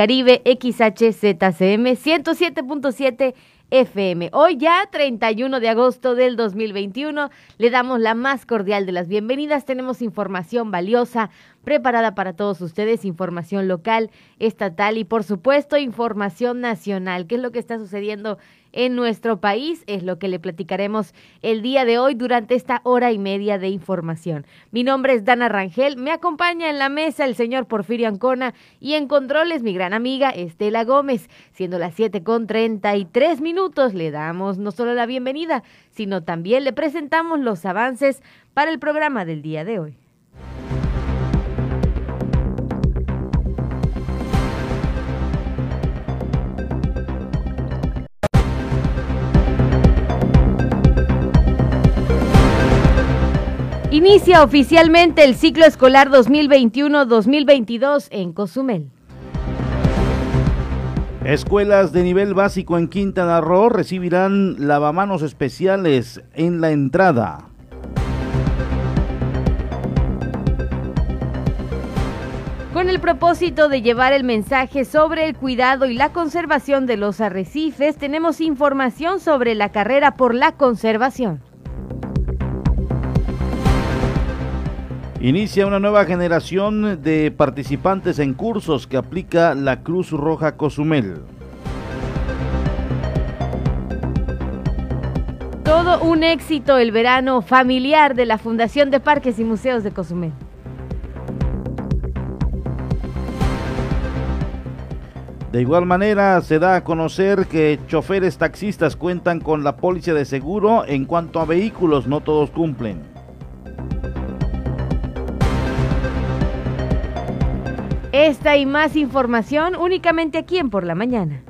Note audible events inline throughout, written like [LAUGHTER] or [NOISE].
Caribe XHZCM 107.7 FM. Hoy ya, 31 de agosto del 2021, le damos la más cordial de las bienvenidas. Tenemos información valiosa preparada para todos ustedes, información local, estatal y por supuesto información nacional. ¿Qué es lo que está sucediendo en nuestro país? Es lo que le platicaremos el día de hoy durante esta hora y media de información. Mi nombre es Dana Rangel, me acompaña en la mesa el señor Porfirio Ancona y en controles mi gran amiga Estela Gómez. Siendo las 7 con 33 minutos, le damos no solo la bienvenida, sino también le presentamos los avances para el programa del día de hoy. Inicia oficialmente el ciclo escolar 2021-2022 en Cozumel. Escuelas de nivel básico en Quintana Roo recibirán lavamanos especiales en la entrada. Con el propósito de llevar el mensaje sobre el cuidado y la conservación de los arrecifes, tenemos información sobre la carrera por la conservación. Inicia una nueva generación de participantes en cursos que aplica la Cruz Roja Cozumel. Todo un éxito el verano familiar de la Fundación de Parques y Museos de Cozumel. De igual manera, se da a conocer que choferes taxistas cuentan con la póliza de seguro en cuanto a vehículos, no todos cumplen. Esta y más información únicamente aquí en Por la Mañana.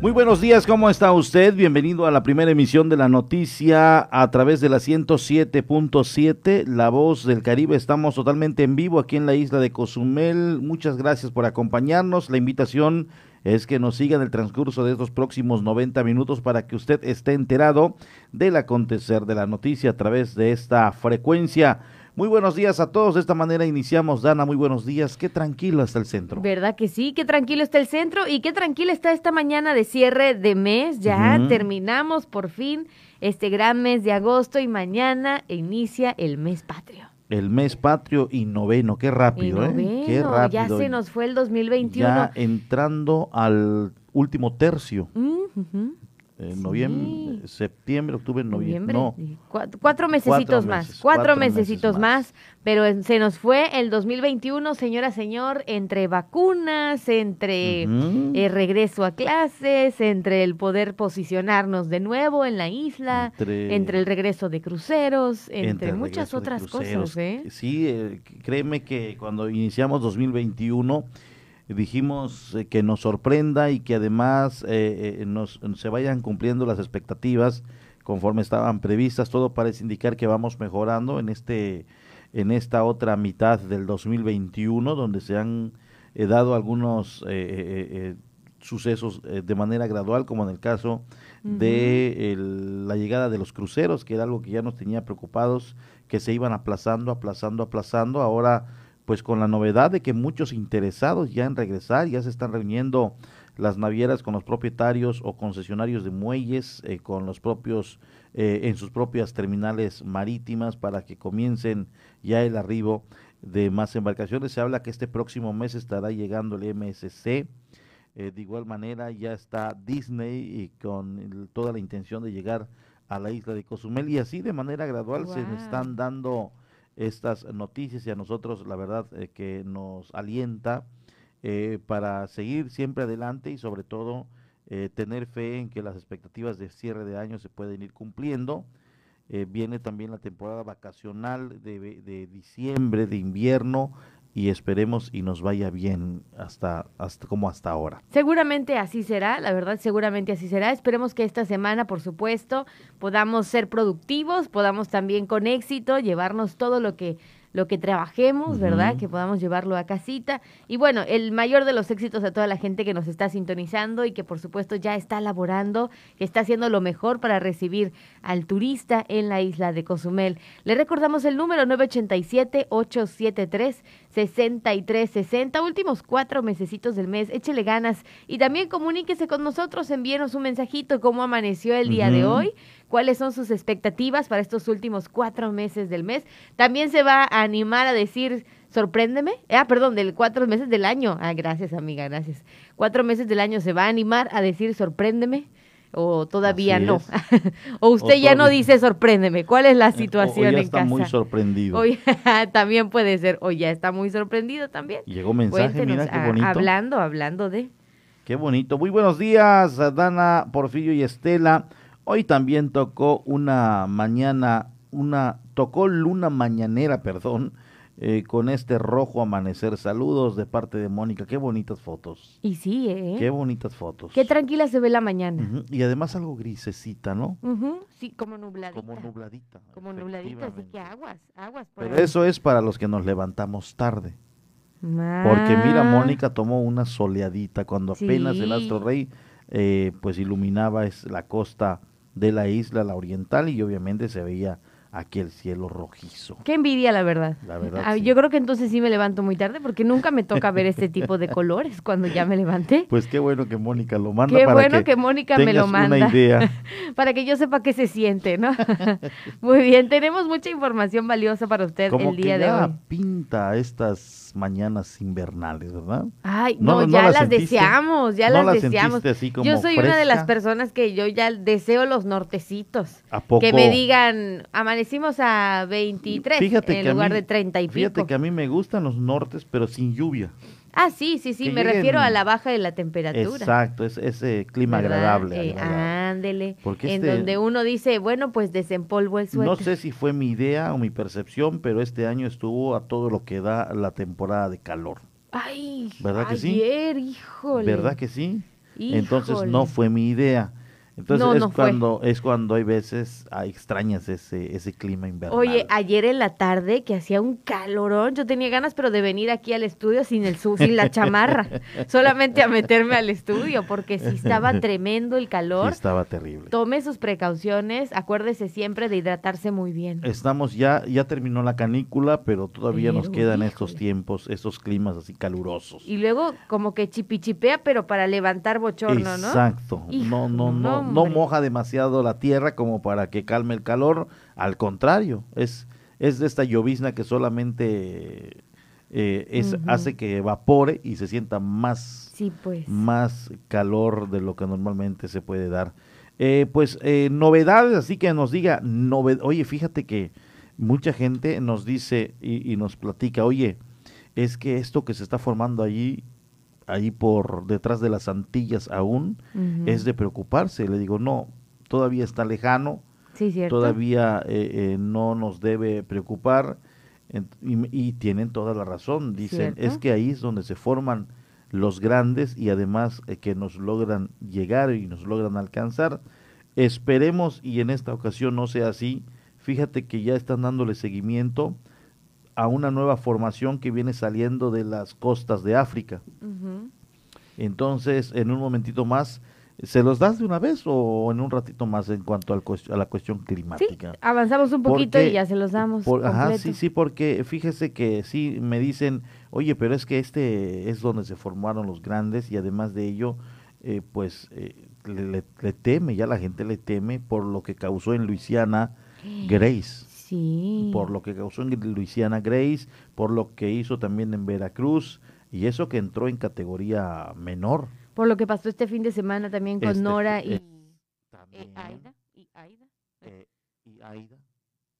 Muy buenos días, ¿cómo está usted? Bienvenido a la primera emisión de la noticia a través de la 107.7, La Voz del Caribe. Estamos totalmente en vivo aquí en la isla de Cozumel. Muchas gracias por acompañarnos. La invitación es que nos siga en el transcurso de estos próximos 90 minutos para que usted esté enterado del acontecer de la noticia a través de esta frecuencia. Muy buenos días a todos. De esta manera iniciamos, Dana. Muy buenos días. Qué tranquilo está el centro. ¿Verdad que sí? Qué tranquilo está el centro y qué tranquilo está esta mañana de cierre de mes. Ya terminamos por fin este gran mes de agosto y mañana inicia el mes patrio. El mes patrio y noveno, qué rápido, ¿eh? Qué rápido. Ya se nos fue el 2021. Ya entrando al último tercio noviembre, septiembre, octubre, noviembre. No. Cuatro, mesecitos más, cuatro, mesecitos más. pero se nos fue el 2021, señora, señor, entre vacunas, entre eh, regreso a clases, entre el poder posicionarnos de nuevo en la isla, entre, el regreso de cruceros, entre, muchas otras cosas. ¿eh? Sí, eh, créeme que cuando iniciamos 2021 dijimos eh, que nos sorprenda y que además eh, eh, nos, se vayan cumpliendo las expectativas conforme estaban previstas. Todo parece indicar que vamos mejorando en este en esta otra mitad del 2021, donde se han dado algunos sucesos de manera gradual, como en el caso de la llegada de los cruceros, que era algo que ya nos tenía preocupados, que se iban aplazando, aplazando, aplazando. Ahora pues con la novedad de que muchos interesados ya en regresar, ya se están reuniendo las navieras con los propietarios o concesionarios de muelles, eh, con los propios, eh, en sus propias terminales marítimas para que comiencen ya el arribo de más embarcaciones. Se habla que este próximo mes estará llegando el MSC. Eh, de igual manera ya está Disney y con toda la intención de llegar a la isla de Cozumel y así de manera gradual se están dando estas noticias y a nosotros la verdad eh, que nos alienta eh, para seguir siempre adelante y sobre todo eh, tener fe en que las expectativas de cierre de año se pueden ir cumpliendo. viene también la temporada vacacional de, de diciembre, de invierno, y esperemos y nos vaya bien hasta, hasta como hasta ahora. Seguramente así será, la verdad, seguramente así será. Esperemos que esta semana, por supuesto, podamos ser productivos, podamos también con éxito llevarnos todo lo que lo que trabajemos, ¿verdad? Que podamos llevarlo a casita. Y bueno, el mayor de los éxitos a toda la gente que nos está sintonizando y que por supuesto ya está laborando, que está haciendo lo mejor para recibir al turista en la isla de Cozumel. Le recordamos el número 987-873-6360, últimos cuatro mesecitos del mes, échele ganas y también comuníquese con nosotros, envíenos un mensajito cómo amaneció el día de hoy cuáles son sus expectativas para estos últimos cuatro meses del mes. También se va a animar a decir, sorpréndeme. Ah, perdón, del cuatro meses del año. Ah, gracias, amiga, gracias. Cuatro meses del año se va a animar a decir, sorpréndeme. O todavía no. [LAUGHS] o usted ya no dice sorpréndeme. ¿Cuál es la [LAUGHS] situación o, [LAUGHS] ya está muy sorprendido. también puede ser. O ya está muy sorprendido también. Llegó mensaje, mira qué bonito. hablando, hablando de. Qué bonito. Muy buenos días, Dana, Porfirio y Estela. Hoy también tocó una mañana, una, tocó luna mañanera, perdón, eh, con este rojo amanecer. Saludos de parte de Mónica. Qué bonitas fotos. Y sí, ¿eh? Qué bonitas fotos. Qué tranquila se ve la mañana. Y además algo grisecita, ¿no? Sí, como nubladita. Como nubladita. Como nubladita, así que aguas, aguas. Pero eso es para los que nos levantamos tarde. Porque mira, ah. Mónica tomó una soleadita cuando apenas el astro rey eh, pues iluminaba es la costa de la isla, la oriental, y obviamente se veía aquí el cielo rojizo. Qué envidia, la verdad. La verdad ah, Yo creo que entonces sí me levanto muy tarde porque nunca me toca ver este [LAUGHS] tipo de colores cuando ya me levanté. Pues qué bueno que Mónica lo manda. Qué bueno que, Mónica me lo manda. Una idea. [LAUGHS] para que yo sepa qué se siente, ¿no? [LAUGHS] muy bien, tenemos mucha información valiosa para usted el día de hoy. pinta estas mañanas invernales, ¿verdad? Ay, no, ya las, deseamos, ya las, deseamos. yo soy una de las personas que yo ya deseo los nortecitos. ¿A poco? Que me digan, amanecimos a 23 en lugar de 30 y pico. Fíjate que a mí me gustan los nortes, pero sin lluvia. Ah, sí, sí, sí, me refiero a la baja de la temperatura. Exacto, es ese clima agradable. Eh, ándele, en este donde uno dice, bueno, pues desempolvo el suelo. No sé si fue mi idea o mi percepción, pero este año estuvo a todo lo que da la temporada de calor. Ay, ¿verdad que ayer, híjole. ¿Verdad que sí? Entonces no fue mi idea. Entonces es cuando es cuando hay veces extrañas ese ese clima invernal. Oye, ayer en la tarde que hacía un calorón, yo tenía ganas pero de venir aquí al estudio sin el sin la [LAUGHS] chamarra, solamente a meterme al estudio porque si estaba [LAUGHS] tremendo el calor. estaba terrible. Tome sus precauciones, acuérdese siempre de hidratarse muy bien. Estamos ya ya terminó la canícula, pero todavía nos quedan estos tiempos, estos climas así calurosos. Y luego como que chipichipea pero para levantar bochorno, ¿no? Exacto. no, no, no no moja demasiado la tierra como para que calme el calor, al contrario, es, es de esta llovizna que solamente eh, es, hace que evapore y se sienta más, pues. más calor de lo que normalmente se puede dar. Eh, pues eh, novedades, así que nos diga, oye, fíjate que mucha gente nos dice y, nos platica, oye, es que esto que se está formando allí ahí por detrás de las Antillas aún, es de preocuparse. Le digo, no, todavía está lejano, todavía eh, eh, no nos debe preocupar y, tienen toda la razón. Dicen, es que ahí es donde se forman los grandes y además eh, que nos logran llegar y nos logran alcanzar. Esperemos y en esta ocasión no sea así. Fíjate que ya están dándole seguimiento a una nueva formación que viene saliendo de las costas de África. Entonces, en un momentito más, ¿se los das de una vez o en un ratito más en cuanto al a la cuestión climática? Sí, avanzamos un poquito y ya se los damos. ajá, sí, sí, porque fíjese que sí me dicen, oye, pero es que este es donde se formaron los grandes y además de ello, eh, pues eh, le, le, teme, ya la gente le teme por lo que causó en Luisiana [GASPS] Grace. Por lo que causó en Luisiana Grace, por lo que hizo también en Veracruz, y eso que entró en categoría menor. Por lo que pasó este fin de semana también con este Nora y, eh, Aida. Y Aida. Eh, y Aida.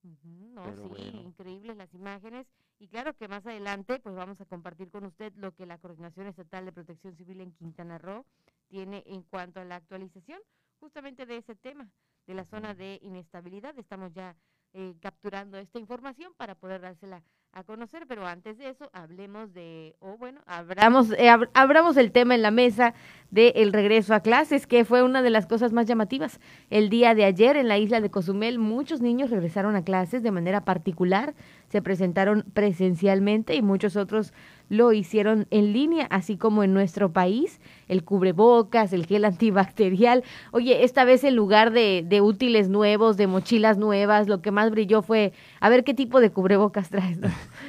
no, sí, increíbles las imágenes. Y claro que más adelante pues vamos a compartir con usted lo que la Coordinación Estatal de Protección Civil en Quintana Roo tiene en cuanto a la actualización justamente de ese tema, de la zona de inestabilidad. Estamos ya eh, capturando esta información para poder dársela a conocer, pero antes de eso hablemos de, o bueno, abramos, eh, abramos el tema en la mesa del regreso a clases, que fue una de las cosas más llamativas. El día de ayer en la isla de Cozumel muchos niños regresaron a clases de manera particular, se presentaron presencialmente y muchos otros lo hicieron en línea, así como en nuestro país, el cubrebocas, el gel antibacterial. Oye, esta vez en lugar de, de útiles nuevos, de mochilas nuevas, lo que más brilló fue, a ver qué tipo de cubrebocas traes. [LAUGHS]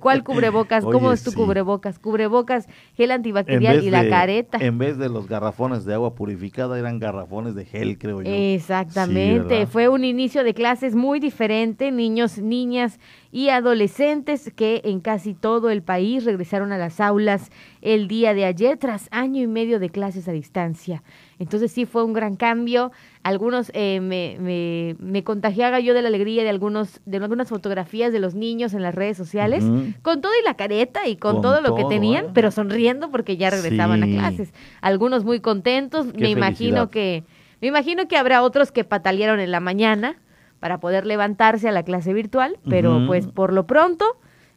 ¿Cuál [LAUGHS] cubrebocas? ¿Cómo es tu cubrebocas? Cubrebocas, gel antibacterial y la careta. En vez de los garrafones de agua purificada, eran garrafones de gel, creo yo. Exactamente. Fue un inicio de clases muy diferente. Niños, niñas y adolescentes que en casi todo el país regresaron a las aulas el día de ayer tras año y medio de clases a distancia. Entonces sí fue un gran cambio. Algunos eh, me, me, me, contagiaba yo de la alegría de algunos de algunas fotografías de los niños en las redes sociales con todo y la careta y con, todo lo que tenían, ¿eh? pero sonriendo porque ya regresaban a clases. Algunos muy contentos. me imagino que me imagino que habrá otros que patalearon en la mañana para poder levantarse a la clase virtual, pero pues por lo pronto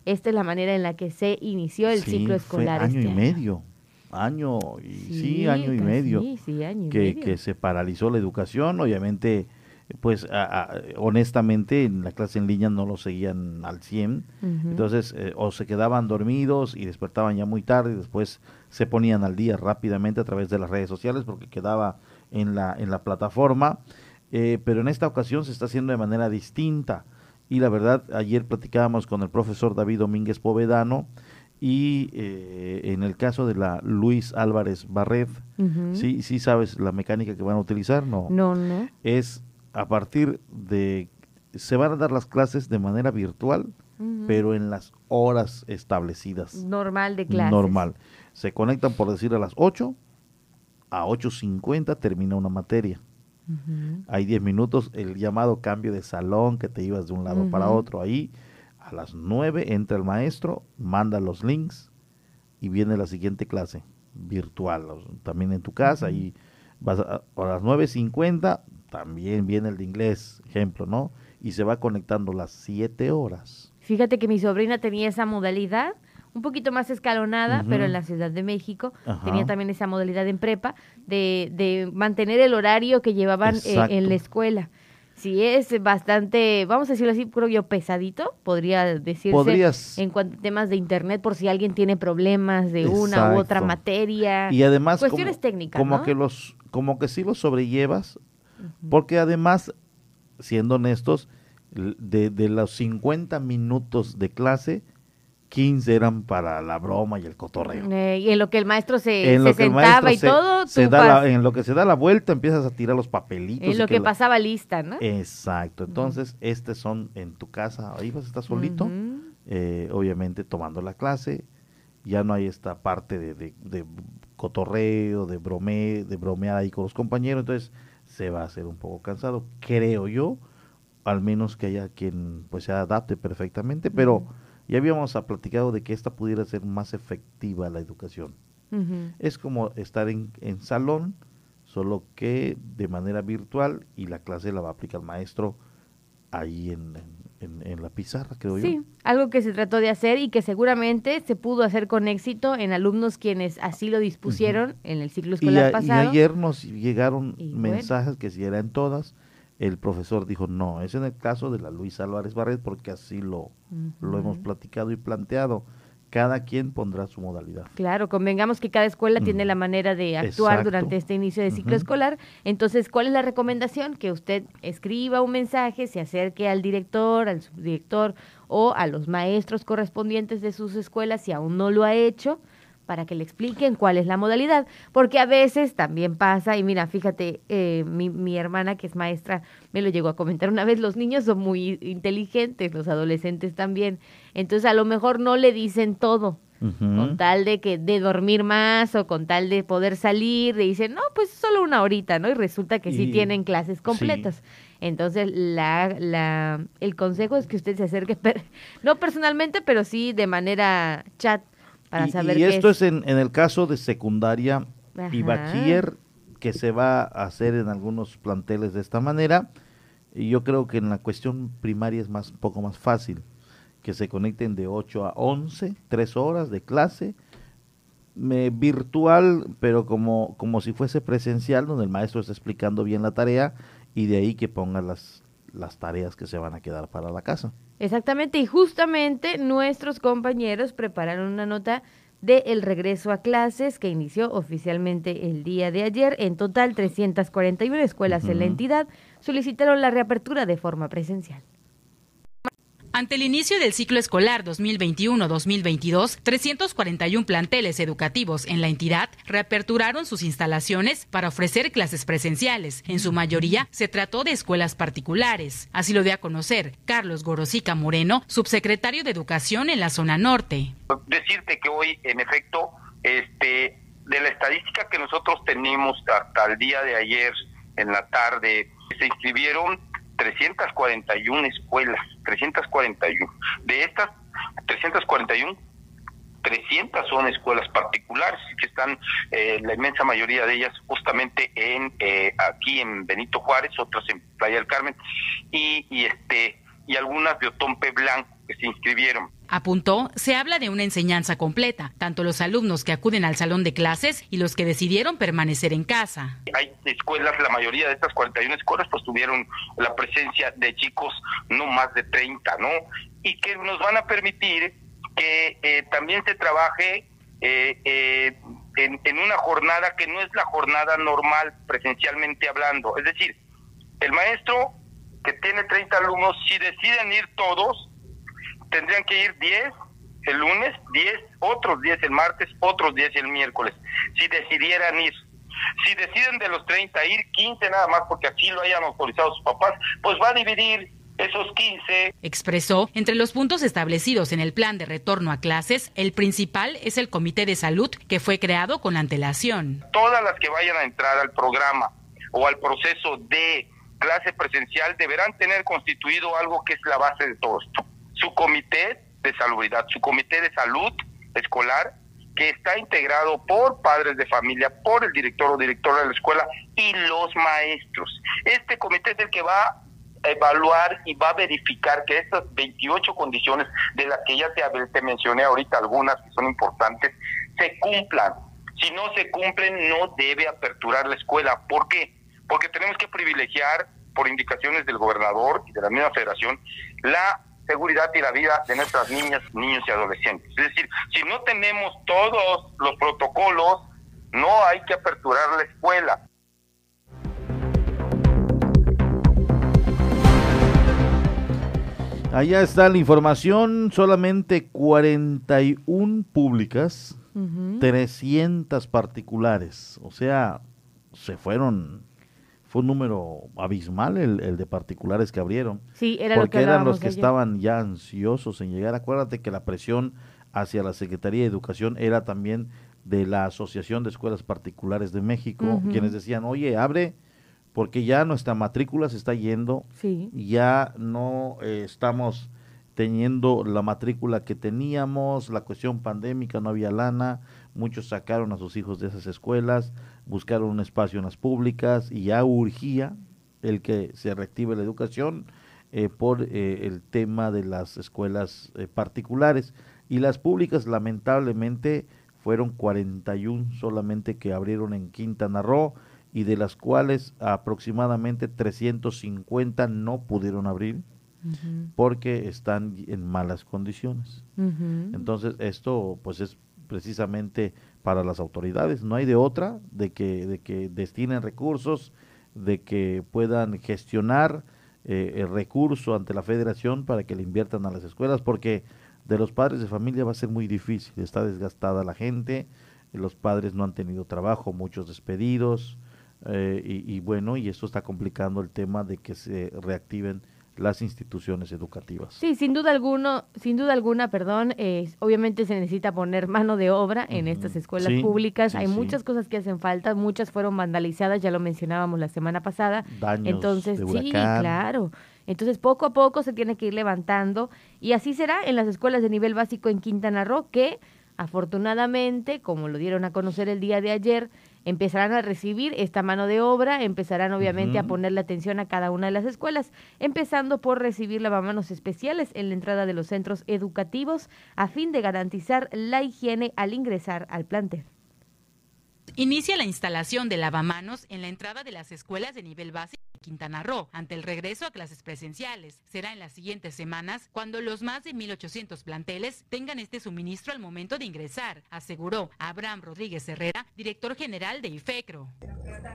esta es la manera en la que se inició el ciclo escolar. año y medio, año y sí, año y medio, que, que se paralizó la educación, obviamente pues honestamente en la clase en línea no lo seguían al 100, entonces eh, o se quedaban dormidos y despertaban ya muy tarde y después se ponían al día rápidamente a través de las redes sociales porque quedaba en la, en la plataforma. Eh, pero en esta ocasión se está haciendo de manera distinta. Y la verdad, ayer platicábamos con el profesor David Domínguez Povedano y eh, en el caso de la Luis Álvarez Barret, ¿sí, ¿sí sabes la mecánica que van a utilizar? No, no, no. Es a partir de, se van a dar las clases de manera virtual, pero en las horas establecidas. Normal de clases. Normal. Se conectan, por decir, a las 8, a 8.50 termina una materia. Hay 10 minutos, el llamado cambio de salón, que te ibas de un lado para otro. Ahí, a las 9 entra el maestro, manda los links y viene la siguiente clase virtual, también en tu casa. Y vas a, a las 9.50 también viene el de inglés, ejemplo, ¿no? Y se va conectando las 7 horas. Fíjate que mi sobrina tenía esa modalidad un poquito más escalonada, pero en la Ciudad de México tenía también esa modalidad en prepa de, de mantener el horario que llevaban eh, en la escuela. Si es bastante, vamos a decirlo así, creo yo, pesadito, podría decirse en cuanto a temas de internet, por si alguien tiene problemas de una u otra materia. Y además, cuestiones técnicas. Como que los, como que sí los sobrellevas, porque además, siendo honestos, de, de los 50 minutos de clase, 15 eran para la broma y el cotorreo. Eh, y en lo que el maestro se, sentaba y todo. Se da en lo que se da la vuelta empiezas a tirar los papelitos. En lo que, pasaba lista, ¿no? Exacto. Entonces, estos son en tu casa, ahí vas a estar solito, eh, obviamente tomando la clase. Ya no hay esta parte de, de, cotorreo, de brome, de bromear ahí con los compañeros. Entonces, se va a hacer un poco cansado, creo yo, al menos que haya quien pues se adapte perfectamente, pero ya habíamos platicado de que esta pudiera ser más efectiva la educación. Es como estar en, en, salón, solo que de manera virtual y la clase la va a aplicar el maestro ahí en, en, la pizarra, creo yo. Sí, algo que se trató de hacer y que seguramente se pudo hacer con éxito en alumnos quienes así lo dispusieron en el ciclo escolar pasado. Y ayer nos llegaron mensajes que si eran todas, el profesor dijo, no, es en el caso de la Luis Álvarez Barret porque así lo, lo hemos platicado y planteado. Cada quien pondrá su modalidad. Claro, convengamos que cada escuela tiene la manera de actuar durante este inicio de ciclo escolar. Entonces, ¿cuál es la recomendación? Que usted escriba un mensaje, se acerque al director, al subdirector o a los maestros correspondientes de sus escuelas si aún no lo ha hecho para que le expliquen cuál es la modalidad, porque a veces también pasa, y mira, fíjate, eh, mi, mi, hermana que es maestra me lo llegó a comentar una vez, los niños son muy inteligentes, los adolescentes también, entonces a lo mejor no le dicen todo, con tal de que de dormir más o con tal de poder salir, le dicen, no, pues solo una horita, ¿no? Y resulta que sí tienen clases completas. Entonces, la, la, el consejo es que usted se acerque, [LAUGHS] no personalmente, pero sí de manera chat y, esto es, en, el caso de secundaria y bachiller, que se va a hacer en algunos planteles de esta manera. Y yo creo que en la cuestión primaria es más un poco más fácil, que se conecten de 8 a 11, tres horas de clase, me, virtual, pero como, como si fuese presencial, donde el maestro está explicando bien la tarea y de ahí que ponga las, las tareas que se van a quedar para la casa. Exactamente, y justamente nuestros compañeros prepararon una nota de el regreso a clases que inició oficialmente el día de ayer. En total, 341 escuelas en la entidad solicitaron la reapertura de forma presencial. Ante el inicio del ciclo escolar 2021-2022, 341 planteles educativos en la entidad reaperturaron sus instalaciones para ofrecer clases presenciales. En su mayoría se trató de escuelas particulares. Así lo dio a conocer Carlos Gorosica Moreno, subsecretario de Educación en la zona norte. Decirte que hoy, en efecto, este, de la estadística que nosotros tenemos hasta el día de ayer en la tarde, se inscribieron 341 escuelas, 341. De estas 341, 300 son escuelas particulares que están eh, la inmensa mayoría de ellas justamente en eh, aquí en Benito Juárez, otras en Playa del Carmen y, y este y algunas de Otompe Blanco que se inscribieron. Apuntó, se habla de una enseñanza completa, tanto los alumnos que acuden al salón de clases y los que decidieron permanecer en casa. Hay escuelas, la mayoría de estas 41 escuelas pues tuvieron la presencia de chicos no más de 30, ¿no? Y que nos van a permitir que eh, también se trabaje eh, eh, en, en una jornada que no es la jornada normal presencialmente hablando. Es decir, el maestro que tiene 30 alumnos, si deciden ir todos, tendrían que ir 10 el lunes, 10, otros 10 el martes, otros 10 el miércoles, si decidieran ir. Si deciden de los 30 ir 15 nada más porque aquí lo hayan autorizado sus papás, pues va a dividir esos 15. Expresó, entre los puntos establecidos en el plan de retorno a clases, el principal es el Comité de Salud que fue creado con antelación. Todas las que vayan a entrar al programa o al proceso de clase presencial deberán tener constituido algo que es la base de todo esto su comité de salubridad, su comité de salud escolar, que está integrado por padres de familia, por el director o directora de la escuela y los maestros. Este comité es el que va a evaluar y va a verificar que estas 28 condiciones de las que ya te, te mencioné ahorita algunas que son importantes, se cumplan. Si no se cumplen, no debe aperturar la escuela. ¿Por qué? Porque tenemos que privilegiar, por indicaciones del gobernador y de la misma federación, la seguridad y la vida de nuestras niñas, niños y adolescentes. Es decir, si no tenemos todos los protocolos, no hay que aperturar la escuela. Allá está la información, solamente 41 públicas, 300 particulares, o sea, se fueron fue un número abismal el, de particulares que abrieron. Sí, era porque lo que eran los que estaban ya ansiosos en llegar. Acuérdate que la presión hacia la Secretaría de Educación era también de la Asociación de Escuelas Particulares de México, quienes decían, oye, abre, porque ya nuestra matrícula se está yendo, sí. ya no eh, estamos teniendo la matrícula que teníamos, la cuestión pandémica, no había lana, muchos sacaron a sus hijos de esas escuelas, buscaron un espacio en las públicas y ya urgía el que se reactive la educación eh, por eh, el tema de las escuelas eh, particulares. Y las públicas lamentablemente fueron 41 solamente que abrieron en Quintana Roo y de las cuales aproximadamente 350 no pudieron abrir porque están en malas condiciones. Entonces esto pues es precisamente para las autoridades. No hay de otra de que, de que destinen recursos, de que puedan gestionar eh, el recurso ante la federación para que le inviertan a las escuelas, porque de los padres de familia va a ser muy difícil. Está desgastada la gente, los padres no han tenido trabajo, muchos despedidos, eh, y, y bueno, y esto está complicando el tema de que se reactiven las instituciones educativas. Sí, sin duda alguno, sin duda alguna, perdón, eh, obviamente se necesita poner mano de obra en estas escuelas públicas. Hay muchas cosas que hacen falta, muchas fueron vandalizadas, ya lo mencionábamos la semana pasada. Daños Entonces, de sí, claro. Entonces, poco a poco se tiene que ir levantando y así será en las escuelas de nivel básico en Quintana Roo que Afortunadamente, como lo dieron a conocer el día de ayer, empezarán a recibir esta mano de obra, empezarán obviamente a ponerle atención a cada una de las escuelas, empezando por recibir lavamanos especiales en la entrada de los centros educativos a fin de garantizar la higiene al ingresar al plantel. Inicia la instalación de lavamanos en la entrada de las escuelas de nivel básico Quintana Roo ante el regreso a clases presenciales. Será en las siguientes semanas cuando los más de 1.800 planteles tengan este suministro al momento de ingresar, aseguró Abraham Rodríguez Herrera, director general de IFECRO.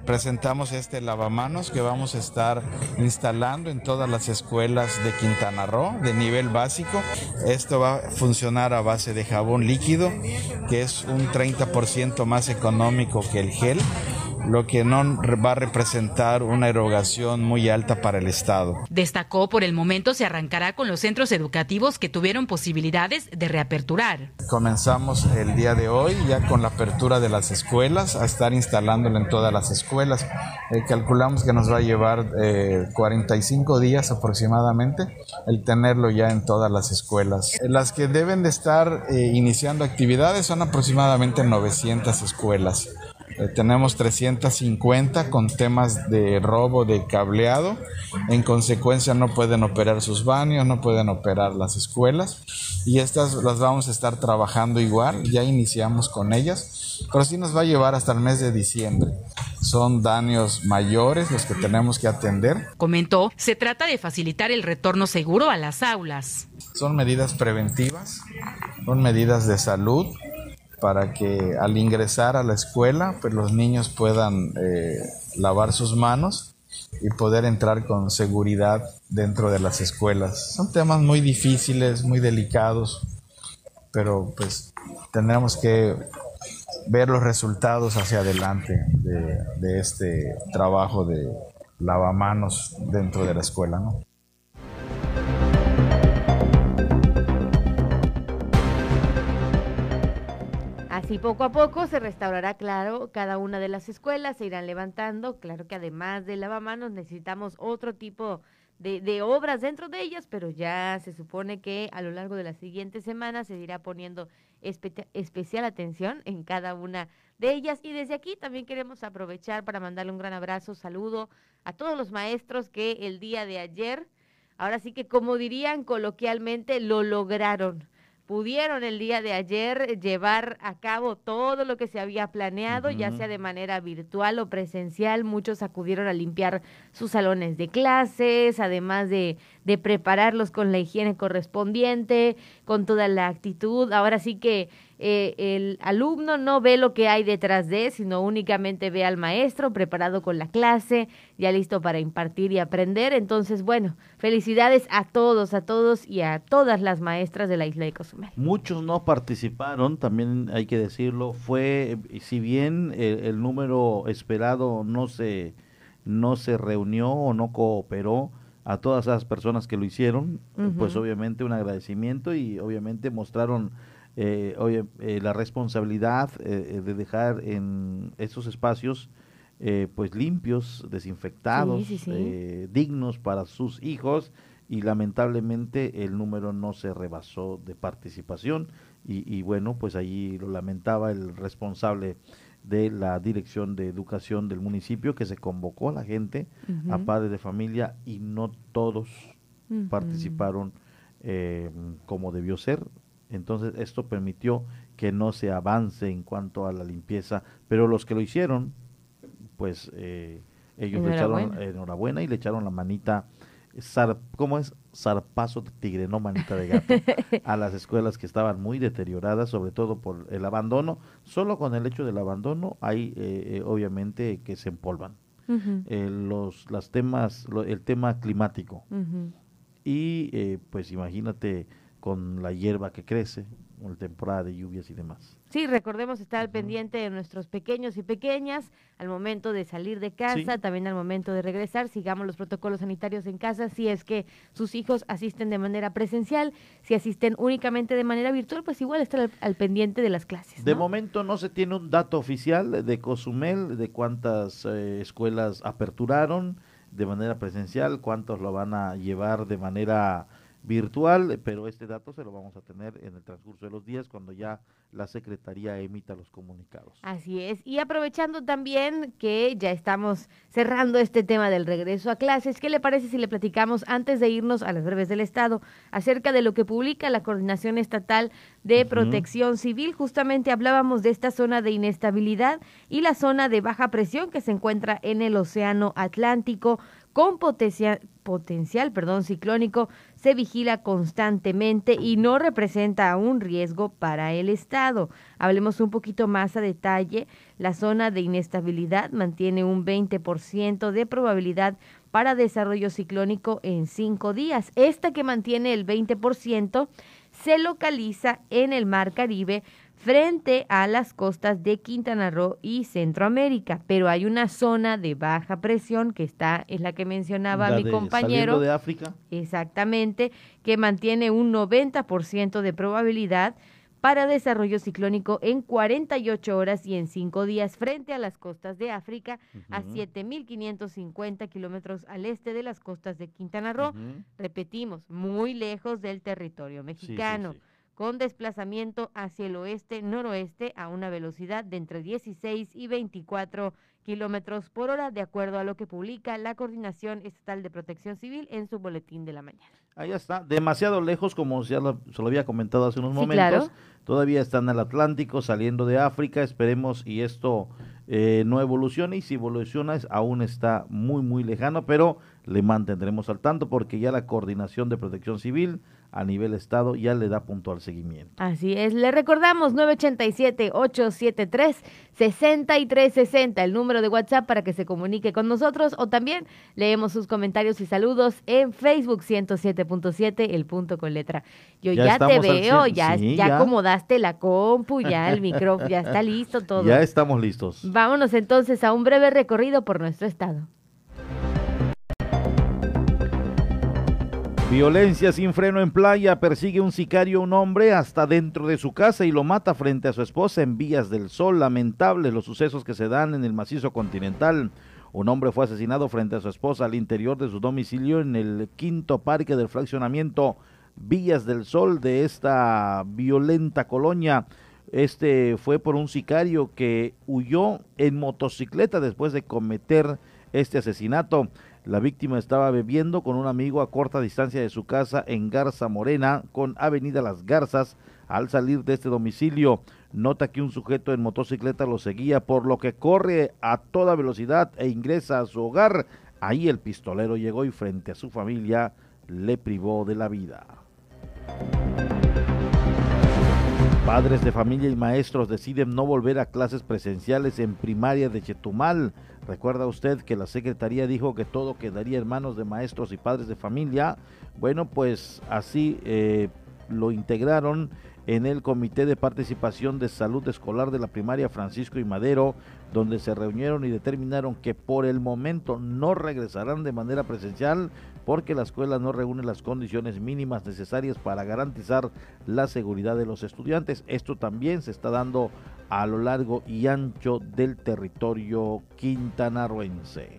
Presentamos este lavamanos que vamos a estar instalando en todas las escuelas de Quintana Roo de nivel básico. Esto va a funcionar a base de jabón líquido, que es un 30% más económico que el gel lo que no va a representar una erogación muy alta para el Estado. Destacó por el momento se arrancará con los centros educativos que tuvieron posibilidades de reaperturar. Comenzamos el día de hoy ya con la apertura de las escuelas, a estar instalándolo en todas las escuelas. Eh, calculamos que nos va a llevar 45 eh, días aproximadamente el tenerlo ya en todas las escuelas. Las que deben de estar eh, iniciando actividades son aproximadamente 900 escuelas. Eh, tenemos 350 con temas de robo de cableado. En consecuencia no pueden operar sus baños, no pueden operar las escuelas. Y estas las vamos a estar trabajando igual. Ya iniciamos con ellas. Pero sí nos va a llevar hasta el mes de diciembre. Son daños mayores los que tenemos que atender. Comentó, se trata de facilitar el retorno seguro a las aulas. Son medidas preventivas, son medidas de salud para que al ingresar a la escuela pues los niños puedan eh, lavar sus manos y poder entrar con seguridad dentro de las escuelas. Son temas muy difíciles, muy delicados, pero pues tendremos que ver los resultados hacia adelante de, de este trabajo de lavamanos dentro de la escuela. ¿no? Así poco a poco se restaurará, claro, cada una de las escuelas, se irán levantando. Claro que además de lavamanos necesitamos otro tipo de, de, obras dentro de ellas, pero ya se supone que a lo largo de las siguientes semanas se irá poniendo especial atención en cada una de ellas. Y desde aquí también queremos aprovechar para mandarle un gran abrazo, saludo a todos los maestros que el día de ayer, ahora sí que como dirían coloquialmente, lo lograron pudieron el día de ayer llevar a cabo todo lo que se había planeado, ya sea de manera virtual o presencial. Muchos acudieron a limpiar sus salones de clases, además de, de prepararlos con la higiene correspondiente, con toda la actitud. Ahora sí que eh, el alumno no ve lo que hay detrás de, sino únicamente ve al maestro preparado con la clase, ya listo para impartir y aprender. Entonces, bueno, felicidades a todos, a todos y a todas las maestras de la isla de Cozumel. Muchos no participaron, también hay que decirlo, fue, si bien el, número esperado no se, no se reunió o no cooperó, a todas esas personas que lo hicieron, pues obviamente un agradecimiento y obviamente mostraron eh, oye, eh, la responsabilidad eh, de dejar en esos espacios pues limpios, desinfectados, dignos para sus hijos y lamentablemente el número no se rebasó de participación y, bueno, pues allí lo lamentaba el responsable de la Dirección de Educación del municipio que se convocó a la gente, a padres de familia y no todos participaron como debió ser. Entonces esto permitió que no se avance en cuanto a la limpieza, pero los que lo hicieron, pues eh, ellos le echaron enhorabuena y le echaron la manita, ¿cómo es? Zarpazo de tigre, no manita de gato, [LAUGHS] a las escuelas que estaban muy deterioradas, sobre todo por el abandono. Solo con el hecho del abandono hay eh, eh, obviamente que se empolvan. los las temas, el tema climático. Y pues imagínate con la hierba que crece, con la temporada de lluvias y demás. Sí, recordemos estar al pendiente de nuestros pequeños y pequeñas al momento de salir de casa, también al momento de regresar, sigamos los protocolos sanitarios en casa, si es que sus hijos asisten de manera presencial, si asisten únicamente de manera virtual, pues igual estar al, pendiente de las clases. De momento no se tiene un dato oficial de Cozumel, de cuántas eh, escuelas aperturaron de manera presencial, cuántos lo van a llevar de manera virtual, pero este dato se lo vamos a tener en el transcurso de los días cuando ya la Secretaría emita los comunicados. Así es. Y aprovechando también que ya estamos cerrando este tema del regreso a clases, ¿qué le parece si le platicamos antes de irnos a las breves del Estado acerca de lo que publica la Coordinación Estatal de Protección Civil? Justamente hablábamos de esta zona de inestabilidad y la zona de baja presión que se encuentra en el Océano Atlántico con potencial, potencial perdón, ciclónico se vigila constantemente y no representa un riesgo para el Estado. Hablemos un poquito más a detalle. La zona de inestabilidad mantiene un 20% de probabilidad para desarrollo ciclónico en cinco días. Esta que mantiene el 20% se localiza en el Mar Caribe frente a las costas de Quintana Roo y Centroamérica, pero hay una zona de baja presión que está, es la que mencionaba mi compañero. de África. Exactamente, que mantiene un 90% de probabilidad para desarrollo ciclónico en 48 horas y en 5 días frente a las costas de África, a 7.550 kilómetros al este de las costas de Quintana Roo. Repetimos, muy lejos del territorio mexicano con desplazamiento hacia el oeste-noroeste a una velocidad de entre 16 y 24 kilómetros por hora, de acuerdo a lo que publica la Coordinación Estatal de Protección Civil en su boletín de la mañana. Ahí está, demasiado lejos, como ya lo, se lo había comentado hace unos momentos. Todavía está en el Atlántico, saliendo de África. Esperemos y esto eh, no evolucione. Y si evoluciona, aún está muy, muy lejano, pero le mantendremos al tanto porque ya la Coordinación de Protección Civil a nivel estado ya le da puntual seguimiento. Así es, le recordamos 987-873-6360, el número de WhatsApp para que se comunique con nosotros o también leemos sus comentarios y saludos en Facebook 107.7, el punto con letra. Yo ya, te veo, ya, ya, acomodaste la compu, ya el micrófono, ya está listo [LAUGHS] todo. Ya estamos listos. Vámonos entonces a un breve recorrido por nuestro estado. Violencia sin freno en playa. Persigue un sicario a un hombre hasta dentro de su casa y lo mata frente a su esposa en Vías del Sol. Lamentables los sucesos que se dan en el macizo continental. Un hombre fue asesinado frente a su esposa al interior de su domicilio en el quinto parque del fraccionamiento Villas del Sol de esta violenta colonia. Este fue por un sicario que huyó en motocicleta después de cometer este asesinato. La víctima estaba bebiendo con un amigo a corta distancia de su casa en Garza Morena, con Avenida Las Garzas. Al salir de este domicilio, nota que un sujeto en motocicleta lo seguía, por lo que corre a toda velocidad e ingresa a su hogar. Ahí el pistolero llegó y frente a su familia le privó de la vida. Padres de familia y maestros deciden no volver a clases presenciales en primaria de Chetumal Recuerda usted que la Secretaría dijo que todo quedaría en manos de maestros y padres de familia. Bueno, pues así eh, lo integraron en el Comité de Participación de Salud Escolar de la Primaria Francisco y Madero, donde se reunieron y determinaron que por el momento no regresarán de manera presencial porque la escuela no reúne las condiciones mínimas necesarias para garantizar la seguridad de los estudiantes. Esto también se está dando a lo largo y ancho del territorio quintanarroense.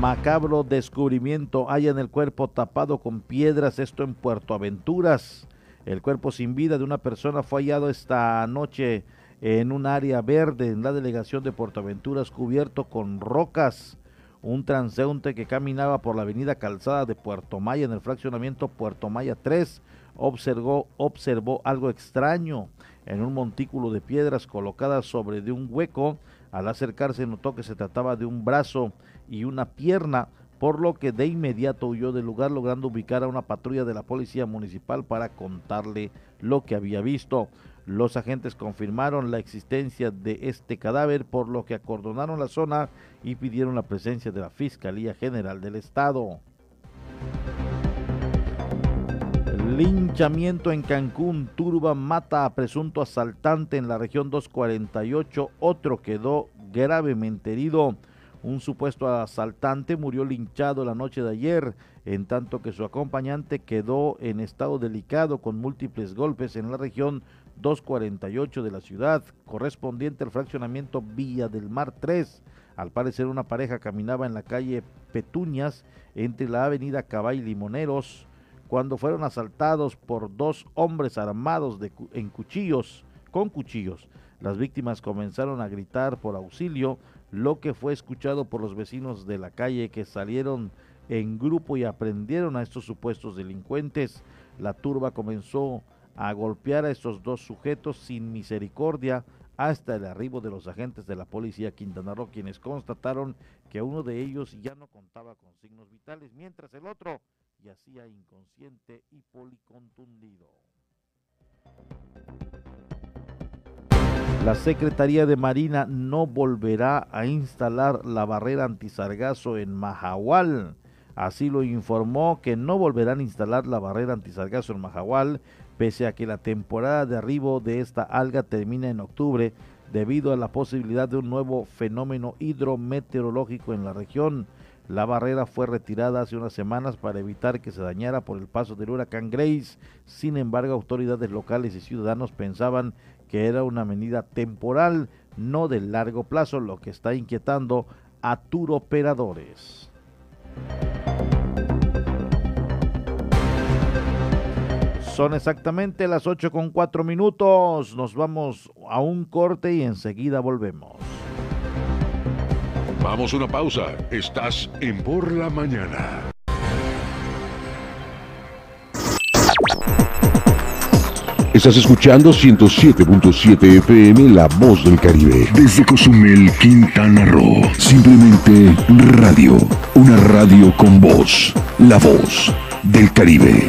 Macabro descubrimiento hay en el cuerpo tapado con piedras, esto en Puerto Aventuras. El cuerpo sin vida de una persona fue hallado esta noche en un área verde en la delegación de Puerto Aventuras cubierto con rocas. Un transeúnte que caminaba por la avenida Calzada de Puerto Maya en el fraccionamiento Puerto Maya 3 observó, observó algo extraño en un montículo de piedras colocadas sobre de un hueco. Al acercarse notó que se trataba de un brazo y una pierna, por lo que de inmediato huyó del lugar logrando ubicar a una patrulla de la policía municipal para contarle lo que había visto. Los agentes confirmaron la existencia de este cadáver, por lo que acordonaron la zona y pidieron la presencia de la Fiscalía General del Estado. Linchamiento en Cancún. Turba mata a presunto asaltante en la región 248. Otro quedó gravemente herido. Un supuesto asaltante murió linchado la noche de ayer en tanto que su acompañante quedó en estado delicado con múltiples golpes en la región 248 de la ciudad, correspondiente al fraccionamiento Villa del Mar 3. Al parecer una pareja caminaba en la calle Petuñas entre la avenida Cabay Limoneros cuando fueron asaltados por dos hombres armados en cuchillos, con cuchillos. Las víctimas comenzaron a gritar por auxilio, lo que fue escuchado por los vecinos de la calle que salieron en grupo y aprendieron a estos supuestos delincuentes. La turba comenzó a golpear a estos dos sujetos sin misericordia hasta el arribo de los agentes de la policía Quintana Roo, quienes constataron que uno de ellos ya no contaba con signos vitales, mientras el otro yacía inconsciente y policontundido. La Secretaría de Marina no volverá a instalar la barrera antisargazo en Mahahual. Así lo informó que no volverán a instalar la barrera antisargazo en Mahahual, pese a que la temporada de arribo de esta alga termina en octubre, debido a la posibilidad de un nuevo fenómeno hidrometeorológico en la región. La barrera fue retirada hace unas semanas para evitar que se dañara por el paso del huracán Grace. Sin embargo, autoridades locales y ciudadanos pensaban que era una medida temporal, no de largo plazo, lo que está inquietando a turoperadores. Son exactamente las 8 con 4 minutos. Nos vamos a un corte y enseguida volvemos. Vamos a una pausa. Estás en Por la Mañana. Estás escuchando 107.7 FM La Voz del Caribe. Desde Cozumel, Quintana Roo. Simplemente radio. Una radio con voz. La Voz del Caribe.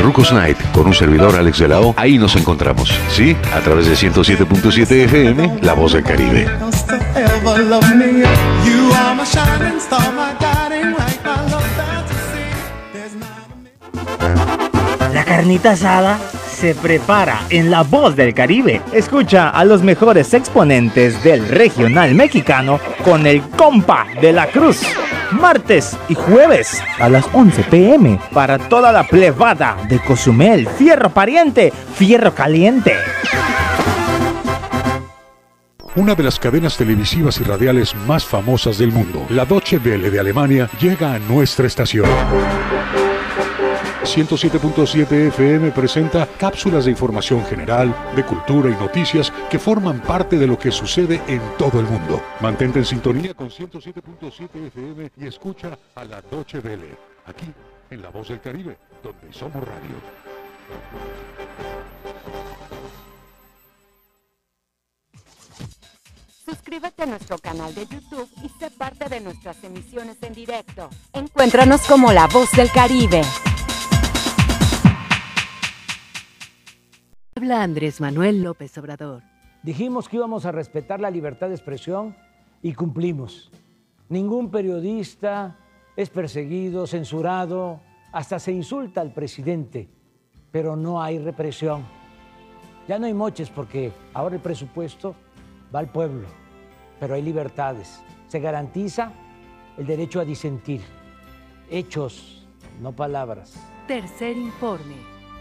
Rucos Night, con un servidor Alex de la. Ahí nos encontramos, ¿sí? A través de 107.7 FM, La Voz del Caribe. La carnita asada se prepara en La Voz del Caribe. Escucha a los mejores exponentes del regional mexicano con el compa de la cruz martes y jueves a las 11 pm para toda la plebada de Cozumel, Fierro Pariente, Fierro Caliente. Una de las cadenas televisivas y radiales más famosas del mundo, la Deutsche Welle de Alemania, llega a nuestra estación. 107.7 FM presenta cápsulas de información general, de cultura y noticias que forman parte de lo que sucede en todo el mundo. Mantente en sintonía con 107.7 FM y escucha a la Doche Vele, aquí en La Voz del Caribe, donde somos radio. Suscríbete a nuestro canal de YouTube y sé parte de nuestras emisiones en directo. Encuéntranos como La Voz del Caribe. Habla Andrés Manuel López Obrador. Dijimos que íbamos a respetar la libertad de expresión y cumplimos. Ningún periodista es perseguido, censurado, hasta se insulta al presidente, pero no hay represión. Ya no hay moches porque ahora el presupuesto va al pueblo, pero hay libertades. Se garantiza el derecho a disentir. Hechos, no palabras. Tercer informe.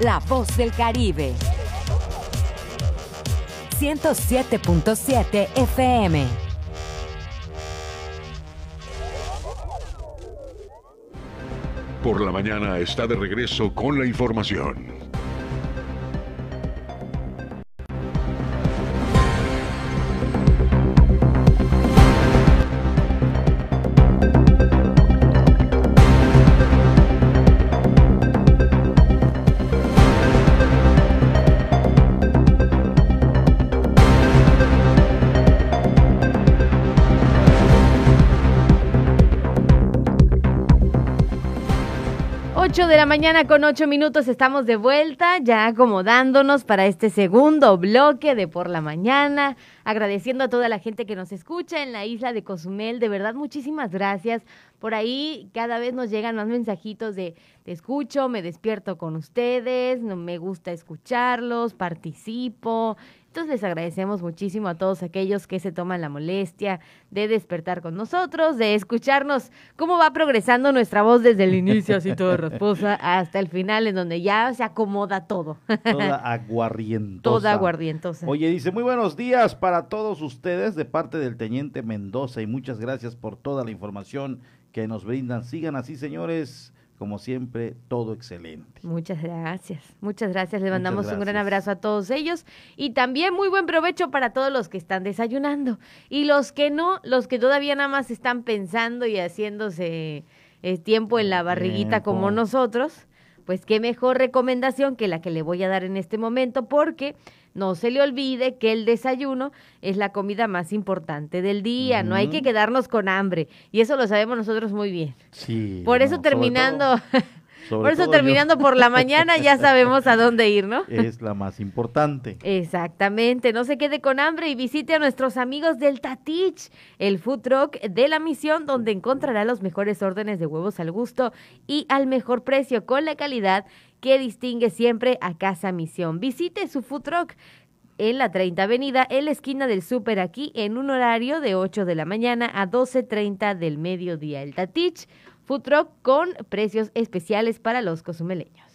La voz del Caribe. 107.7 FM. Por la mañana está de regreso con la información. 8 de la mañana con 8 minutos estamos de vuelta, ya acomodándonos para este segundo bloque de por la mañana, agradeciendo a toda la gente que nos escucha en la isla de Cozumel, de verdad muchísimas gracias. Por ahí cada vez nos llegan más mensajitos de te escucho, me despierto con ustedes, no me gusta escucharlos, participo, entonces les agradecemos muchísimo a todos aquellos que se toman la molestia de despertar con nosotros, de escucharnos cómo va progresando nuestra voz desde el inicio, así todo [LAUGHS] rasposa, hasta el final, en donde ya se acomoda todo. Toda [LAUGHS] aguarrientosa. Toda aguardientosa. Oye, dice, muy buenos días para todos ustedes de parte del Teniente Mendoza y muchas gracias por toda la información que nos brindan. Sigan así, señores como siempre, todo excelente. Muchas gracias, muchas gracias. Le mandamos un gran abrazo a todos ellos y también muy buen provecho para todos los que están desayunando y los que no, los que todavía nada más están pensando y haciéndose eh, tiempo en la barriguita Tiempo. como nosotros. Pues qué mejor recomendación que la que le voy a dar en este momento porque no se le olvide que el desayuno es la comida más importante del día, no hay que quedarnos con hambre y eso lo sabemos nosotros muy bien. Sí. Por eso no, terminando, [LAUGHS] sobre por eso yo- terminando por la mañana ya sabemos a dónde ir, ¿no? Es la más importante. Exactamente, no se quede con hambre y visite a nuestros amigos del Tatich, el food truck de la misión donde encontrará los mejores órdenes de huevos al gusto y al mejor precio con la calidad que distingue siempre a Casa Misión. Visite su food truck en la 30 Avenida, en la esquina del súper aquí, en un horario de 8 de la mañana a 12.30 del mediodía. El Tatich, food truck con precios especiales para los cozumeleños.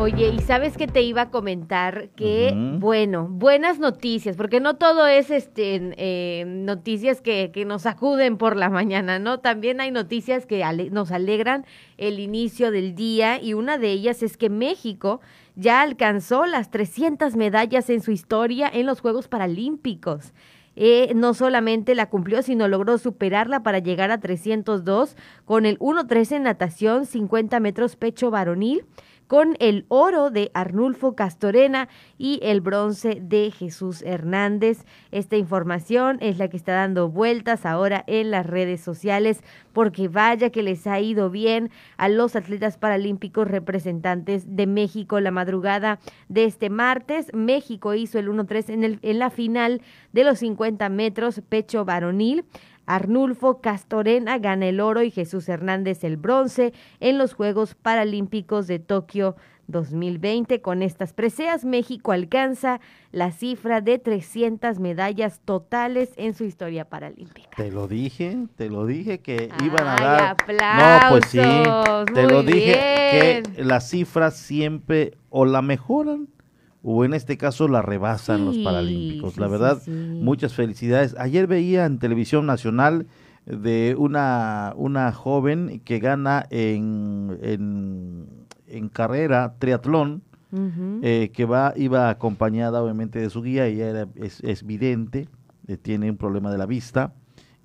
Oye, y sabes que te iba a comentar que, bueno, buenas noticias, porque no todo es este eh, noticias que, que nos sacuden por la mañana, ¿no? También hay noticias que ale- nos alegran el inicio del día y una de ellas es que México ya alcanzó las 300 medallas en su historia en los Juegos Paralímpicos. Eh, no solamente la cumplió, sino logró superarla para llegar a 302 con el 1.13 en natación, 50 metros pecho varonil, con el oro de Arnulfo Castorena y el bronce de Jesús Hernández. Esta información es la que está dando vueltas ahora en las redes sociales porque vaya que les ha ido bien a los atletas paralímpicos representantes de México la madrugada de este martes. México hizo el 1-3 en, en la final de los 50 metros pecho varonil. Arnulfo Castorena gana el oro y Jesús Hernández el bronce en los Juegos Paralímpicos de Tokio 2020. Con estas preseas, México alcanza la cifra de 300 medallas totales en su historia paralímpica. Te lo dije, te lo dije que iban a dar. No, pues sí. aplausos, Te lo dije que las cifras siempre o la mejoran o en este caso la rebasan los Paralímpicos. sí, la verdad, sí. muchas felicidades. Ayer veía en televisión nacional de una, una joven que gana en, en, en carrera triatlón. Eh, que va iba acompañada obviamente de su guía, ella era, es, es vidente, eh, tiene un problema de la vista,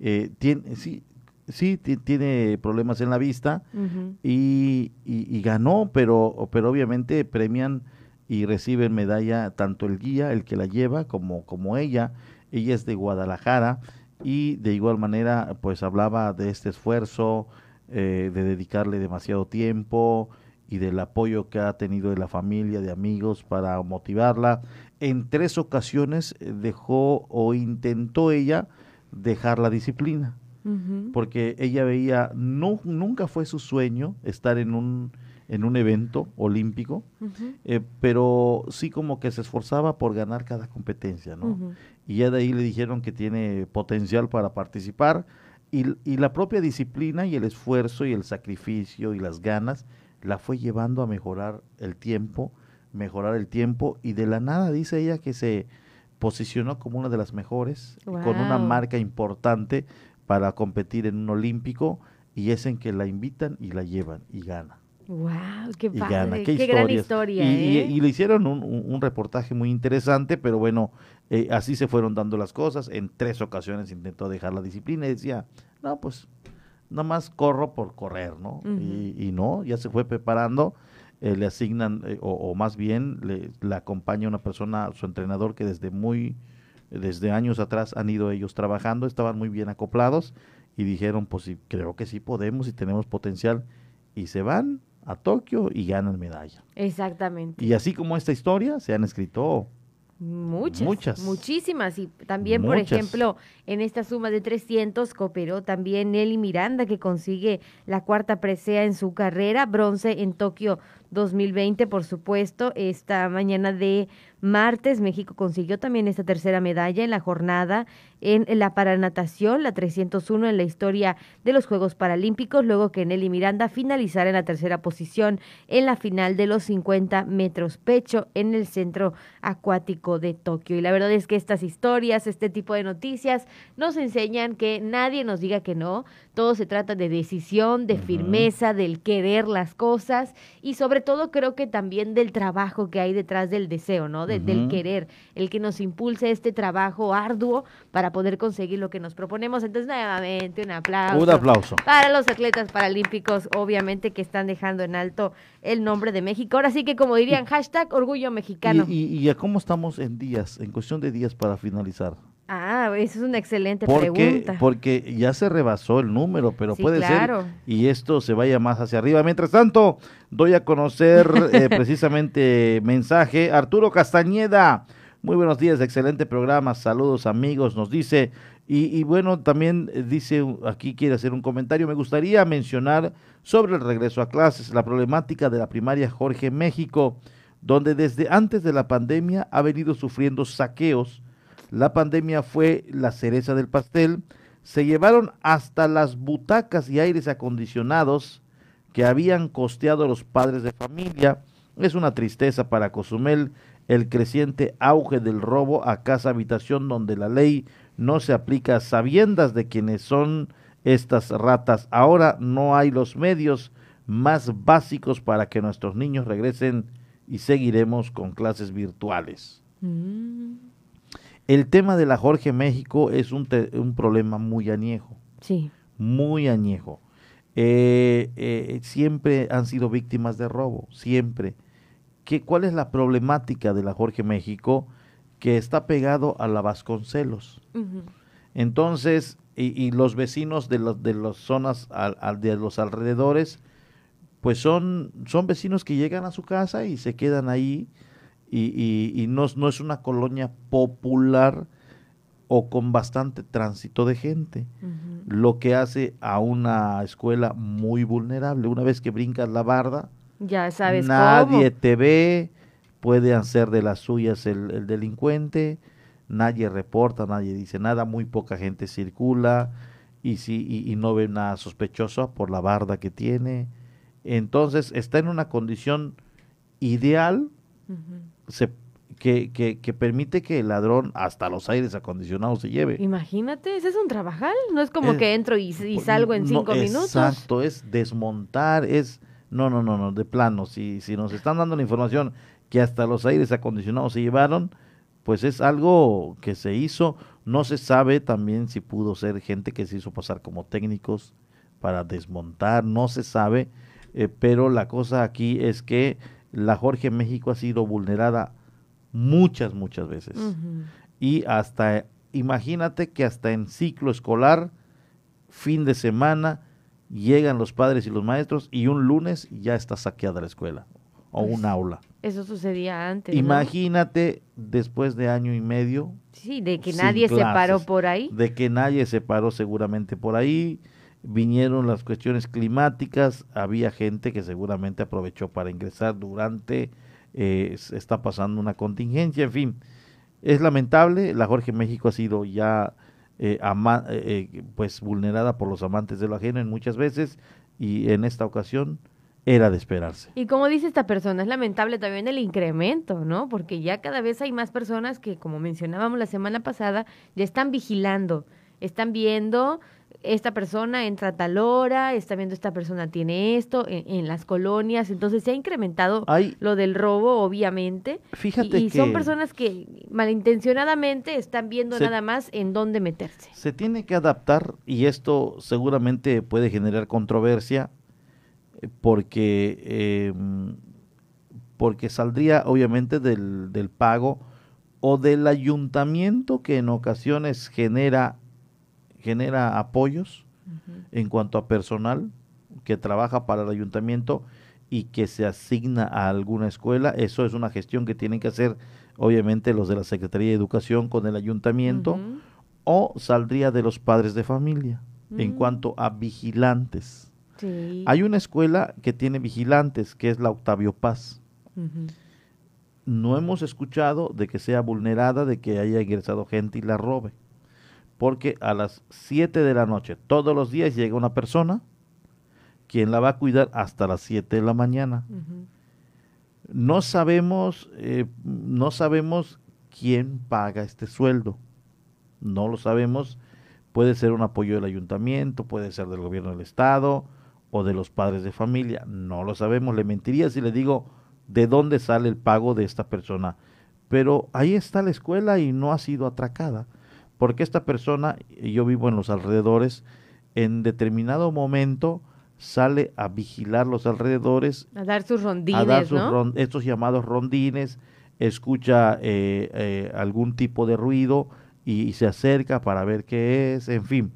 eh, tiene, sí, sí, ti- tiene problemas en la vista y, y- y ganó, pero, pero obviamente premian y reciben medalla tanto el guía, el que la lleva, como, como ella, ella es de Guadalajara y de igual manera pues hablaba de este esfuerzo, eh, de dedicarle demasiado tiempo y del apoyo que ha tenido de la familia, de amigos para motivarla. En tres ocasiones eh, dejó o intentó ella dejar la disciplina porque ella veía, no, nunca fue su sueño estar en un, en un evento olímpico, eh, pero sí como que se esforzaba por ganar cada competencia, ¿no? Y ya de ahí le dijeron que tiene potencial para participar Y, y la propia disciplina y el esfuerzo y el sacrificio y las ganas la fue llevando a mejorar el tiempo, mejorar el tiempo y de la nada dice ella que se posicionó como una de las mejores, con una marca importante para competir en un olímpico y es en que la invitan y la llevan y gana. Wow, qué Y padre, gana, qué, qué, gran historia, Y, y- ¿eh? y le hicieron un, reportaje muy interesante, pero bueno, eh, así se fueron dando las cosas. En tres ocasiones intentó dejar la disciplina y decía, no, pues nada más corro por correr, ¿no? Y, y no, ya se fue preparando, eh, le asignan, o, o más bien le, le acompaña una persona, su entrenador, que desde muy, desde años atrás han ido ellos trabajando, estaban muy bien acoplados y dijeron, pues sí, creo que sí podemos y tenemos potencial. Y se van a Tokio y ganan medalla. Exactamente. Y así como esta historia, se han escrito Muchas, Muchas. muchísimas. Y también, por ejemplo, en esta suma de 300 cooperó también Nelly Miranda, que consigue la cuarta presea en su carrera, bronce en Tokio 2020, por supuesto. Esta mañana de martes, México consiguió también esta tercera medalla en la jornada en la paranatación, la 301 en la historia de los Juegos Paralímpicos, luego que Nelly Miranda finalizara en la tercera posición en la final de los 50 metros pecho en el centro acuático de Tokio. Y la verdad es que estas historias, este tipo de noticias, nos enseñan que nadie nos diga que no. Todo se trata de decisión, de firmeza, del querer las cosas y sobre todo creo que también del trabajo que hay detrás del deseo, ¿no? De- Del querer, el que nos impulse este trabajo arduo para poder conseguir lo que nos proponemos. Entonces, nuevamente, un aplauso. un aplauso. Para los atletas paralímpicos, obviamente que están dejando en alto el nombre de México. Ahora sí que como dirían, hashtag orgullo mexicano. Y, y, y a cómo estamos en días, en cuestión de días para finalizar. Ah, esa es una excelente Porque, pregunta. porque ya se rebasó el número, pero Sí, puede claro. ser y esto se vaya más hacia arriba. Mientras tanto, doy a conocer eh, [LAUGHS] precisamente mensaje. Arturo Castañeda, muy buenos días, excelente programa, saludos amigos, nos dice. Y, y bueno, también dice, aquí quiere hacer un comentario, me gustaría mencionar sobre el regreso a clases, la problemática de la primaria Jorge México, donde desde antes de la pandemia ha venido sufriendo saqueos. La pandemia fue la cereza del pastel. Se llevaron hasta las butacas y aires acondicionados que habían costeado los padres de familia. Es una tristeza para Cozumel el creciente auge del robo a casa habitación donde la ley no se aplica a sabiendas de quienes son estas ratas. Ahora no hay los medios más básicos para que nuestros niños regresen y seguiremos con clases virtuales. Mm, El tema de la Jorge México es un, te- un problema muy añejo, sí. muy añejo. Eh, eh, siempre han sido víctimas de robo, siempre. ¿Qué, ¿Cuál es la problemática de la Jorge México? Que está pegado a la Vasconcelos. Entonces, y, y los vecinos de, los, de las zonas al- al- de los alrededores, pues son, son vecinos que llegan a su casa y se quedan ahí y, y- y no, es- no es una colonia popular o con bastante tránsito de gente, lo que hace a una escuela muy vulnerable. Una vez que brincas la barda, Ya sabes nadie cómo. te ve, puede hacer de las suyas el, el delincuente, nadie reporta, nadie dice nada, muy poca gente circula y, si, y, y no ve nada sospechoso por la barda que tiene. Entonces está en una condición ideal. Se- que, que, que permite que el ladrón hasta los aires acondicionados se lleve. Imagínate, ese es un trabajal. No es como Es- que entro y, y salgo en No, cinco minutos. Exacto, es desmontar, es... No, no, no, no, de plano. Si, si nos están dando la información que hasta los aires acondicionados se llevaron, pues es algo que se hizo. No se sabe también si pudo ser gente que se hizo pasar como técnicos para desmontar, no se sabe. eh, pero la cosa aquí es que la Jorge México ha sido vulnerada muchas, muchas veces y hasta, imagínate que hasta en ciclo escolar, fin de semana, llegan los padres y los maestros y un lunes ya está saqueada la escuela o Pues, un aula. Eso sucedía antes. ¿no? Imagínate después de año y medio Sí, de que nadie se paró por ahí. de que nadie se paró seguramente por ahí, vinieron las cuestiones climáticas, había gente que seguramente aprovechó para ingresar durante, eh, está pasando una contingencia, en fin, es lamentable, la Jorge México ha sido ya eh, eh, eh, pues vulnerada por los amantes de lo ajeno en muchas veces y en esta ocasión era de esperarse. Y como dice esta persona, es lamentable también el incremento, ¿no? Porque ya cada vez hay más personas que, como mencionábamos la semana pasada, ya están vigilando, están viendo esta persona entra a tal hora, está viendo esta persona tiene esto en, en las colonias, entonces se ha incrementado Hay- lo del robo, obviamente. Fíjate y, y son que- personas que malintencionadamente están viendo Se- nada más en dónde meterse. Se tiene que adaptar y esto seguramente puede generar controversia eh, porque, eh, porque saldría obviamente del, del pago o del ayuntamiento que en ocasiones genera, genera apoyos en cuanto a personal que trabaja para el ayuntamiento y que se asigna a alguna escuela. Eso es una gestión que tienen que hacer obviamente los de la Secretaría de Educación con el ayuntamiento o saldría de los padres de familia en Mm. cuanto a vigilantes. Sí. Hay una escuela que tiene vigilantes, que es la Octavio Paz. No hemos escuchado de que sea vulnerada, de que haya ingresado gente y la robe. Porque a las 7 de la noche, todos los días llega una persona quien la va a cuidar hasta las 7 de la mañana. No sabemos, eh, no sabemos quién paga este sueldo. No lo sabemos. Puede ser un apoyo del ayuntamiento, puede ser del gobierno del estado o de los padres de familia. No lo sabemos. Le mentiría si le digo de dónde sale el pago de esta persona. Pero ahí está la escuela y no ha sido atracada. Porque esta persona, yo vivo en los alrededores, en determinado momento sale a vigilar los alrededores A dar sus rondines, a dar sus ¿no? estos llamados rondines, escucha eh, eh, algún tipo de ruido y, y se acerca para ver qué es, en fin.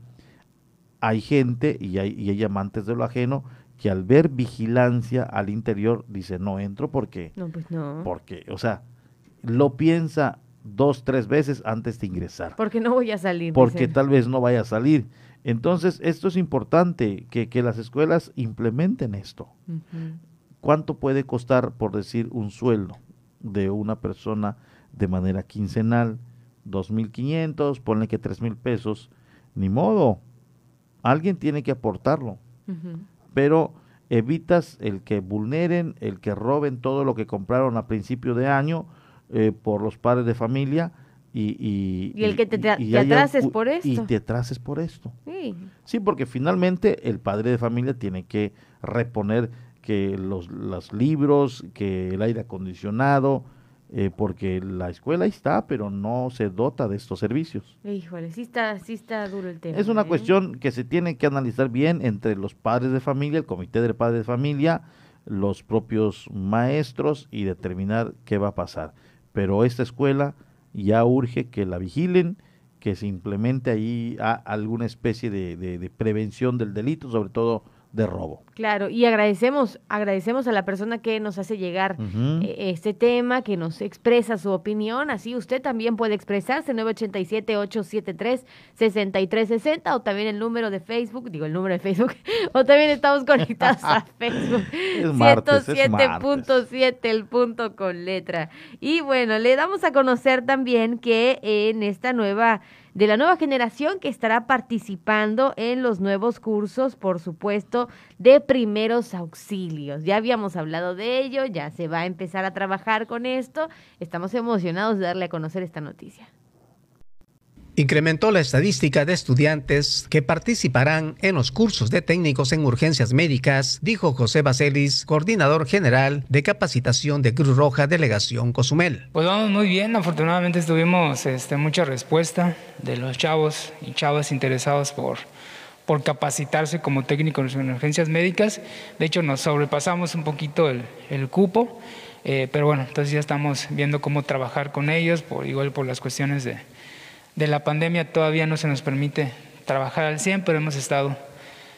Hay gente y hay, y hay amantes de lo ajeno que al ver vigilancia al interior dice no entro porque, No, pues no. porque, o sea, lo piensa dos, tres veces antes de ingresar Porque no voy a salir. porque dicen. tal vez no vaya a salir. Entonces, esto es importante, que, que las escuelas implementen esto. ¿Cuánto puede costar, por decir, un sueldo de una persona de manera quincenal? 2.500, ponle que 3.000 pesos. Ni modo. Alguien tiene que aportarlo. Pero evitas el que vulneren, el que roben todo lo que compraron a principio de año eh, por los padres de familia. Y, y, Y el que te tra- te atrases por Y esto. te atrases por esto. Sí. Sí, porque finalmente el padre de familia tiene que reponer que los, los libros, que el aire acondicionado, eh, porque la escuela está, pero no se dota de estos servicios. Híjole, sí está, sí está duro el tema. Es una ¿eh? cuestión que se tiene que analizar bien entre los padres de familia, el comité de padres de familia, los propios maestros y determinar qué va a pasar. Pero esta escuela ya urge que la vigilen, que se implemente ahí a- alguna especie de, de- de prevención del delito, sobre todo de robo. Claro, y agradecemos, agradecemos a la persona que nos hace llegar eh, este tema, que nos expresa su opinión. Así usted también puede expresarse, 987-873-6360, o también el número de Facebook, digo el número de Facebook, [LAUGHS] o también estamos conectados a [LAUGHS] Facebook. Es martes, es 107.7 el punto con letra. Y bueno, le damos a conocer también que en esta nueva de la nueva generación que estará participando en los nuevos cursos, por supuesto, de primeros auxilios. Ya habíamos hablado de ello, ya se va a empezar a trabajar con esto. Estamos emocionados de darle a conocer esta noticia. Incrementó la estadística de estudiantes que participarán en los cursos de técnicos en urgencias médicas, dijo José Baselis, coordinador general de capacitación de Cruz Roja Delegación Cozumel. Pues vamos muy bien, afortunadamente tuvimos este, mucha respuesta de los chavos y chavas interesados por, capacitarse como técnicos en urgencias médicas. De hecho, nos sobrepasamos un poquito el, el cupo, eh, pero bueno, entonces ya estamos viendo cómo trabajar con ellos, por, igual por las cuestiones de, de la pandemia todavía no se nos permite trabajar al 100, pero hemos estado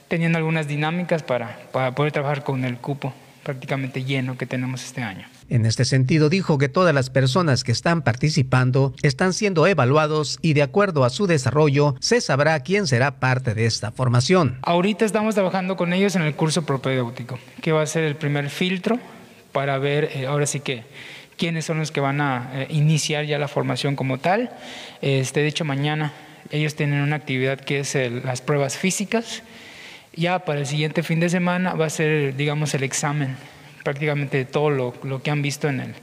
teniendo algunas dinámicas para, para poder trabajar con el cupo prácticamente lleno que tenemos este año. En este sentido, dijo que todas las personas que están participando están siendo evaluados y de acuerdo a su desarrollo se sabrá quién será parte de esta formación. Ahorita estamos trabajando con ellos en el curso propedéutico, que va a ser el primer filtro para ver, eh, ahora sí que, quiénes son los que van a eh, iniciar ya la formación como tal. Este, de hecho, mañana ellos tienen una actividad que es las pruebas físicas. Ya para el siguiente fin de semana va a ser, digamos, el examen prácticamente de todo lo, lo que han visto en el,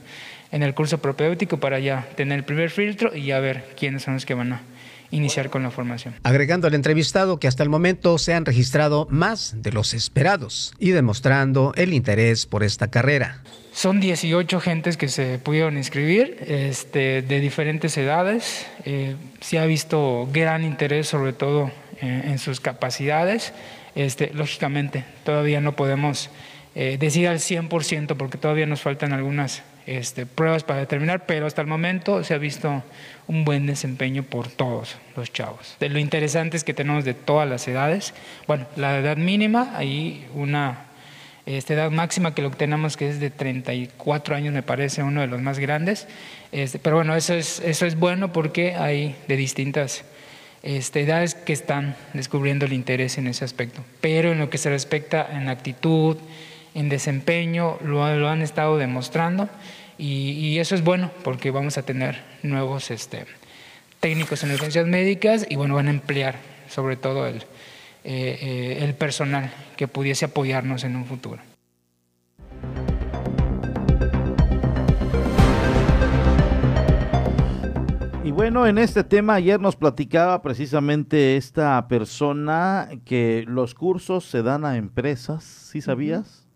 en el curso propedéutico para ya tener el primer filtro y ya ver quiénes son los que van a iniciar con la formación. Agregando al entrevistado que hasta el momento se han registrado más de los esperados y demostrando el interés por esta carrera. Son 18 gentes que se pudieron inscribir este, de diferentes edades. Eh, se ha visto gran interés sobre todo eh, en sus capacidades. Este, lógicamente, todavía no podemos eh, decir al 100% porque todavía nos faltan algunas este, pruebas para determinar, pero hasta el momento se ha visto un buen desempeño por todos los chavos. De lo interesante es que tenemos de todas las edades. Bueno, la edad mínima, hay una esta edad máxima que lo que tenemos que es de 34 años, me parece uno de los más grandes. Este, pero bueno, eso es, eso es bueno porque hay de distintas este, edades que están descubriendo el interés en ese aspecto. Pero en lo que se respecta en actitud, en desempeño, lo, lo han estado demostrando y, eso es bueno porque vamos a tener nuevos este, técnicos en urgencias médicas y bueno, van a emplear sobre todo el, eh, eh, el personal que pudiese apoyarnos en un futuro. Y bueno, en este tema ayer nos platicaba precisamente esta persona que los cursos se dan a empresas, ¿sí sabías?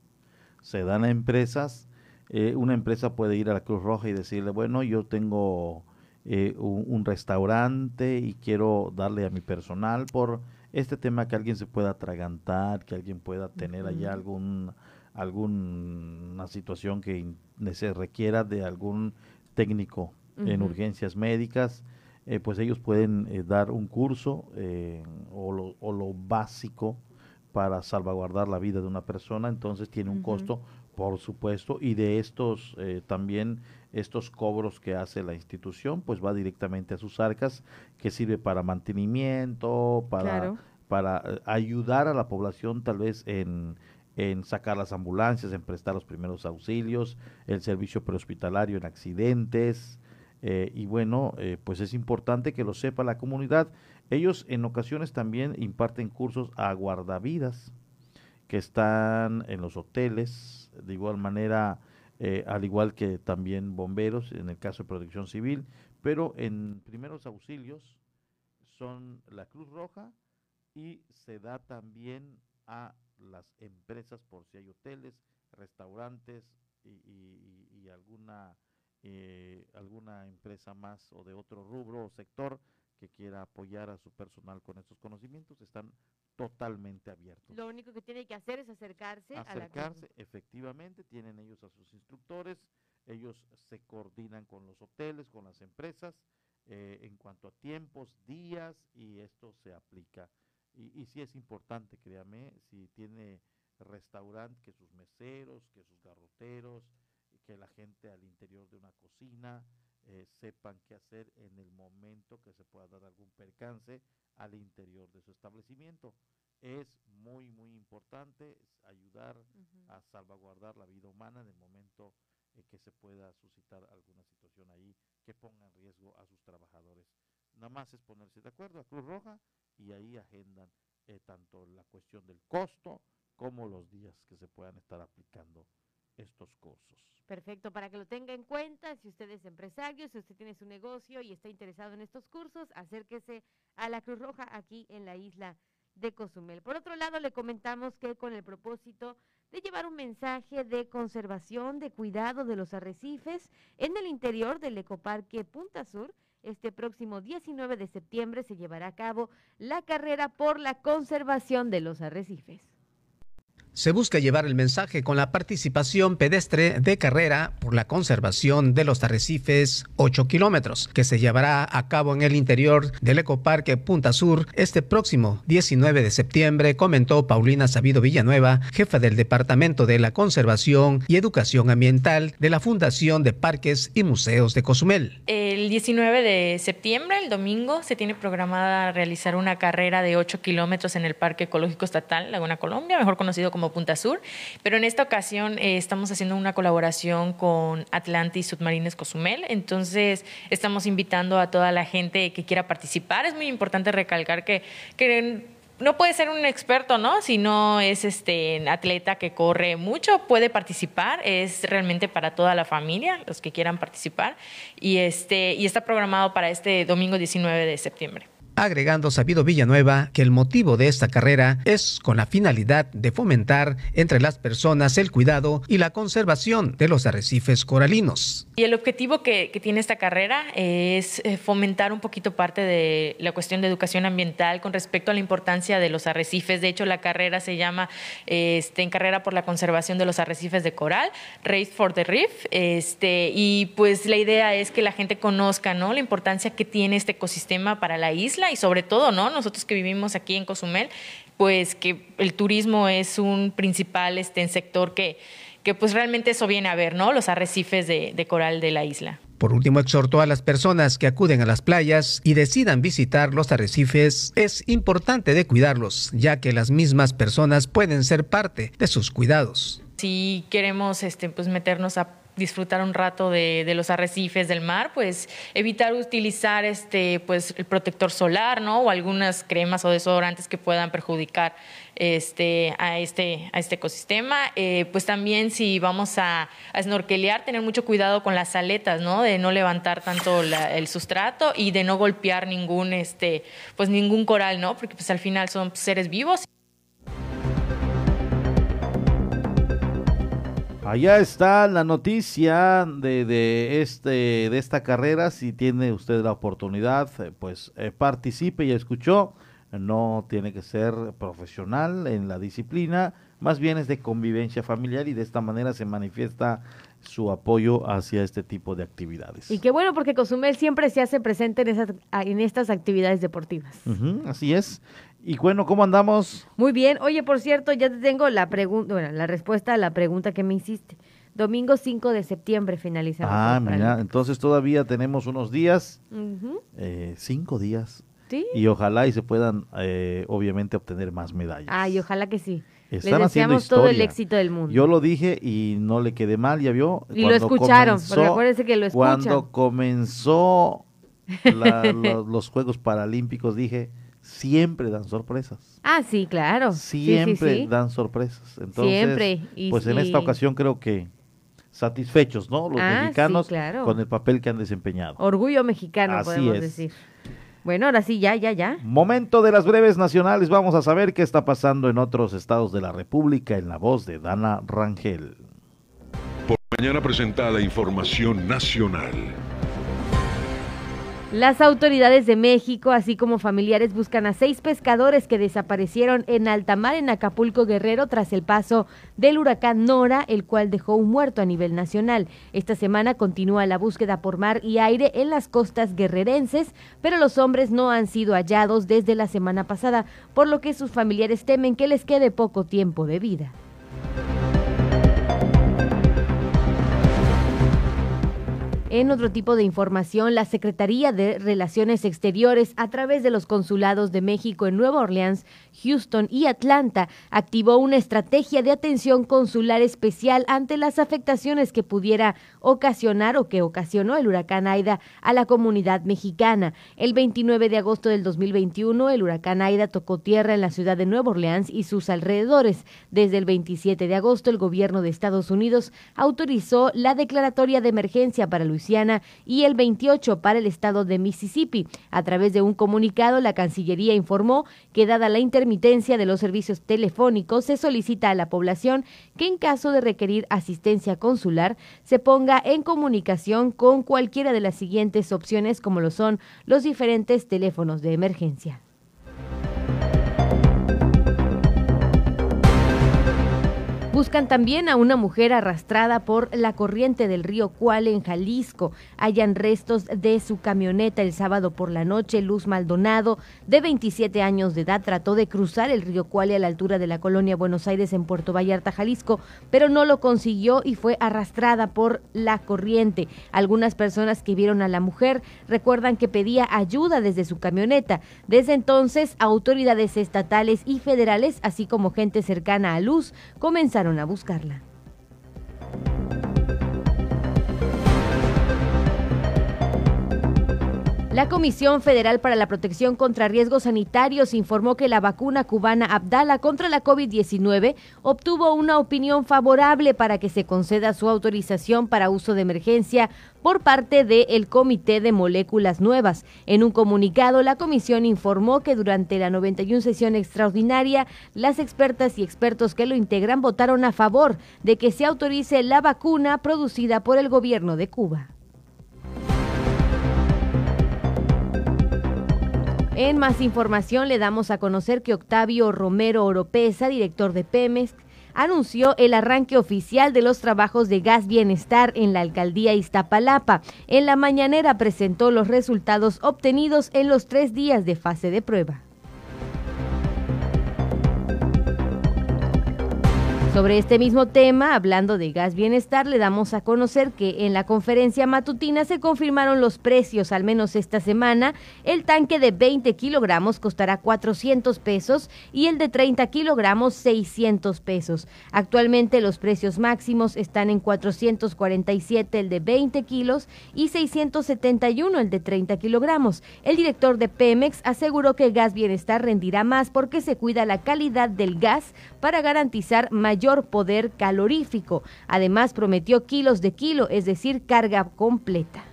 Se dan a empresas eh, una empresa puede ir a la Cruz Roja y decirle, bueno, yo tengo eh, un, restaurante y quiero darle a mi personal por este tema que alguien se pueda atragantar, que alguien pueda tener allá algún alguna situación que se requiera de algún técnico en urgencias médicas, eh, pues ellos pueden dar un curso o lo, o, lo, básico para salvaguardar la vida de una persona, entonces tiene un costo por supuesto, y de estos eh, también estos cobros que hace la institución, pues va directamente a sus arcas, que sirve para mantenimiento, para, para eh, ayudar a la población tal vez en, en sacar las ambulancias, en prestar los primeros auxilios, el servicio prehospitalario en accidentes, eh, y bueno, pues es importante que lo sepa la comunidad. Ellos en ocasiones también imparten cursos a guardavidas que están en los hoteles, de igual manera, eh, al igual que también bomberos en el caso de protección civil, pero en primeros auxilios son la Cruz Roja y se da también a las empresas por si hay hoteles, restaurantes y, alguna eh, alguna empresa más o de otro rubro o sector que quiera apoyar a su personal con estos conocimientos. Están totalmente abiertos. Lo único que tiene que hacer es acercarse, acercarse efectivamente, tienen ellos a sus instructores, ellos se coordinan con los hoteles, con las empresas, eh, en cuanto a tiempos, días, y esto se aplica. Y, y sí es importante, créame, si tiene restaurante, que sus meseros, que sus garroteros, que la gente al interior de una cocina eh, sepan qué hacer en el momento que se pueda dar algún percance al interior de su establecimiento. Es muy, muy importante ayudar a salvaguardar la vida humana en el momento en que se pueda suscitar alguna situación ahí que ponga en riesgo a sus trabajadores. Nada más es ponerse de acuerdo a Cruz Roja y ahí agendan eh, tanto la cuestión del costo como los días que se puedan estar aplicando estos cursos. Perfecto, para que lo tenga en cuenta, si usted es empresario, si usted tiene su negocio y está interesado en estos cursos, acérquese a la Cruz Roja aquí en la isla de Cozumel. Por otro lado, le comentamos que con el propósito de llevar un mensaje de conservación, de cuidado de los arrecifes en el interior del ecoparque Punta Sur, este próximo 19 de septiembre se llevará a cabo la carrera por la conservación de los arrecifes se busca llevar el mensaje con la participación pedestre de carrera por la conservación de los arrecifes 8 kilómetros, que se llevará a cabo en el interior del Ecoparque Punta Sur este próximo 19 de septiembre, comentó Paulina Sabido Villanueva, jefa del Departamento de la Conservación y Educación Ambiental de la Fundación de Parques y Museos de Cozumel. El 19 de septiembre, el domingo, se tiene programada realizar una carrera de 8 kilómetros en el Parque Ecológico Estatal Laguna Colombia, mejor conocido como Punta Sur, pero en esta ocasión eh, estamos haciendo una colaboración con Atlantis Submarines Cozumel, entonces estamos invitando a toda la gente que quiera participar. Es muy importante recalcar que, que no puede ser un experto, ¿no? Si no es este atleta que corre mucho, puede participar, es realmente para toda la familia, los que quieran participar, y este, y está programado para este domingo 19 de septiembre agregando Sabido Villanueva que el motivo de esta carrera es con la finalidad de fomentar entre las personas el cuidado y la conservación de los arrecifes coralinos. Y el objetivo que, tiene esta carrera es eh, fomentar un poquito parte de la cuestión de educación ambiental con respecto a la importancia de los arrecifes. De hecho, la carrera se llama este, en carrera por la conservación de los arrecifes de coral, Race for the Reef. Este, y pues la idea es que la gente conozca ¿no? la importancia que tiene este ecosistema para la isla y sobre todo, ¿no? Nosotros que vivimos aquí en Cozumel, pues que el turismo es un principal este, sector que, que pues realmente eso viene a ver, ¿no? Los arrecifes de, de coral de la isla. Por último, exhortó a las personas que acuden a las playas y decidan visitar los arrecifes, es importante de cuidarlos, ya que las mismas personas pueden ser parte de sus cuidados. Si queremos este, pues meternos a disfrutar un rato de, los arrecifes del mar, pues evitar utilizar este, pues, el protector solar, ¿no? O algunas cremas o desodorantes que puedan perjudicar este, a, este, a este ecosistema. Eh, pues también si vamos a, a, snorkelear, tener mucho cuidado con las aletas, ¿no? De no levantar tanto el sustrato y de no golpear ningún, este, pues ningún coral, ¿no? Porque pues al final son seres vivos. Allá está la noticia de, de, este, de esta carrera. Si tiene usted la oportunidad, eh, pues eh, participe. Ya escuchó, no tiene que ser profesional en la disciplina, más bien es de convivencia familiar y de esta manera se manifiesta su apoyo hacia este tipo de actividades. Y qué bueno porque Cozumel siempre se hace presente en, esas, en estas actividades deportivas. así es. Y bueno, ¿cómo andamos? Muy bien. Oye, por cierto, ya te tengo la pregunta, bueno, la respuesta a la pregunta que me hiciste. Domingo 5 de septiembre finalizamos. Ah, mira, entonces todavía tenemos unos días, eh, cinco días. Sí. Y ojalá y se puedan, eh, obviamente, obtener más medallas. Ah, y ojalá que sí. Están Les deseamos todo el éxito del mundo. Yo lo dije y no le quedé mal, ya vio. Y lo escucharon, porque acuérdense que lo escuchan. Cuando comenzó [LAUGHS] los Juegos Paralímpicos, dije siempre dan sorpresas. Ah, sí, claro. Siempre dan sorpresas. Entonces, siempre. pues en esta ocasión creo que satisfechos, ¿no? Los ah, mexicanos con el papel que han desempeñado. Orgullo mexicano, podemos decir. Bueno, ahora sí, ya, ya, ya. Momento de las breves nacionales. Vamos a saber qué está pasando en otros estados de la República en la voz de Dana Rangel. Por mañana presentada información nacional. Las autoridades de México, así como familiares, buscan a seis pescadores que desaparecieron en alta mar en Acapulco Guerrero tras el paso del huracán Nora, el cual dejó un muerto a nivel nacional. Esta semana continúa la búsqueda por mar y aire en las costas guerrerenses, pero los hombres no han sido hallados desde la semana pasada, por lo que sus familiares temen que les quede poco tiempo de vida. En otro tipo de información, la Secretaría de Relaciones Exteriores, a través de los consulados de México en Nueva Orleans, Houston y Atlanta, activó una estrategia de atención consular especial ante las afectaciones que pudiera ocasionar o que ocasionó el huracán Aida a la comunidad mexicana. El 29 de agosto del 2021, el huracán Aida tocó tierra en la ciudad de Nueva Orleans y sus alrededores. Desde el 27 de agosto, el gobierno de Estados Unidos autorizó la declaratoria de emergencia para Luis y el 28 para el estado de Mississippi. A través de un comunicado, la Cancillería informó que dada la intermitencia de los servicios telefónicos, se solicita a la población que en caso de requerir asistencia consular se ponga en comunicación con cualquiera de las siguientes opciones como lo son los diferentes teléfonos de emergencia. Buscan también a una mujer arrastrada por la corriente del río Cuale en Jalisco. Hayan restos de su camioneta el sábado por la noche. Luz Maldonado, de 27 años de edad, trató de cruzar el río Cuale a la altura de la colonia Buenos Aires en Puerto Vallarta, Jalisco, pero no lo consiguió y fue arrastrada por la corriente. Algunas personas que vieron a la mujer recuerdan que pedía ayuda desde su camioneta. Desde entonces, autoridades estatales y federales, así como gente cercana a Luz, comenzaron a buscarla. La Comisión Federal para la Protección contra Riesgos Sanitarios informó que la vacuna cubana Abdala contra la COVID-19 obtuvo una opinión favorable para que se conceda su autorización para uso de emergencia por parte del Comité de Moléculas Nuevas. En un comunicado, la comisión informó que durante la 91 sesión extraordinaria, las expertas y expertos que lo integran votaron a favor de que se autorice la vacuna producida por el gobierno de Cuba. En más información le damos a conocer que Octavio Romero Oropesa, director de Pemex, anunció el arranque oficial de los trabajos de gas bienestar en la alcaldía Iztapalapa. En la mañanera presentó los resultados obtenidos en los tres días de fase de prueba. Sobre este mismo tema, hablando de gas bienestar, le damos a conocer que en la conferencia matutina se confirmaron los precios, al menos esta semana. El tanque de 20 kilogramos costará 400 pesos y el de 30 kilogramos 600 pesos. Actualmente los precios máximos están en 447 el de 20 kilos y 671 el de 30 kilogramos. El director de Pemex aseguró que gas bienestar rendirá más porque se cuida la calidad del gas para garantizar mayor poder calorífico. Además, prometió kilos de kilo, es decir, carga completa.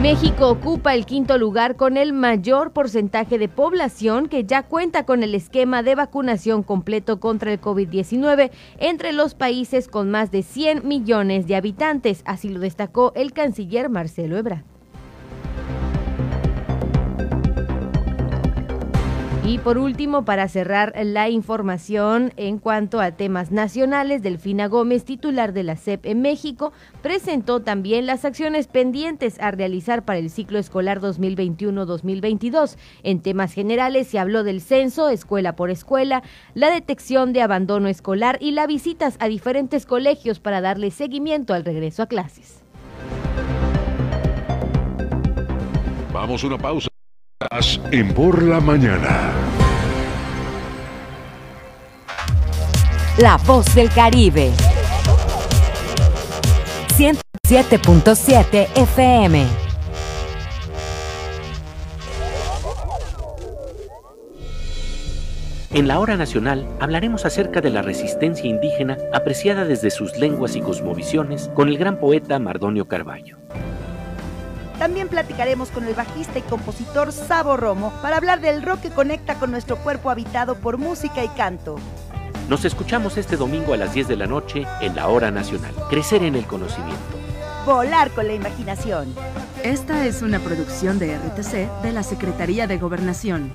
México ocupa el quinto lugar con el mayor porcentaje de población que ya cuenta con el esquema de vacunación completo contra el COVID-19 entre los países con más de 100 millones de habitantes, así lo destacó el canciller Marcelo Ebrard. Y por último, para cerrar la información en cuanto a temas nacionales, Delfina Gómez, titular de la CEP en México, presentó también las acciones pendientes a realizar para el ciclo escolar 2021-2022. En temas generales se habló del censo, escuela por escuela, la detección de abandono escolar y las visitas a diferentes colegios para darle seguimiento al regreso a clases. Vamos a una pausa en Por la Mañana. La voz del Caribe. 107.7 FM. En la hora nacional hablaremos acerca de la resistencia indígena apreciada desde sus lenguas y cosmovisiones con el gran poeta Mardonio Carballo. También platicaremos con el bajista y compositor Sabo Romo para hablar del rock que conecta con nuestro cuerpo habitado por música y canto. Nos escuchamos este domingo a las 10 de la noche en la Hora Nacional. Crecer en el conocimiento. Volar con la imaginación. Esta es una producción de RTC de la Secretaría de Gobernación.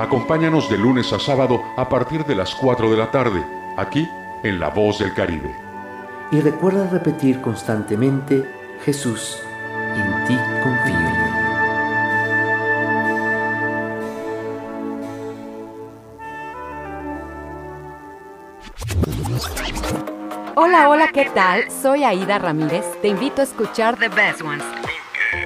Acompáñanos de lunes a sábado a partir de las 4 de la tarde, aquí en La Voz del Caribe. Y recuerda repetir constantemente, Jesús, en ti confío. Hola, hola, ¿qué tal? Soy Aida Ramírez. Te invito a escuchar The Best Ones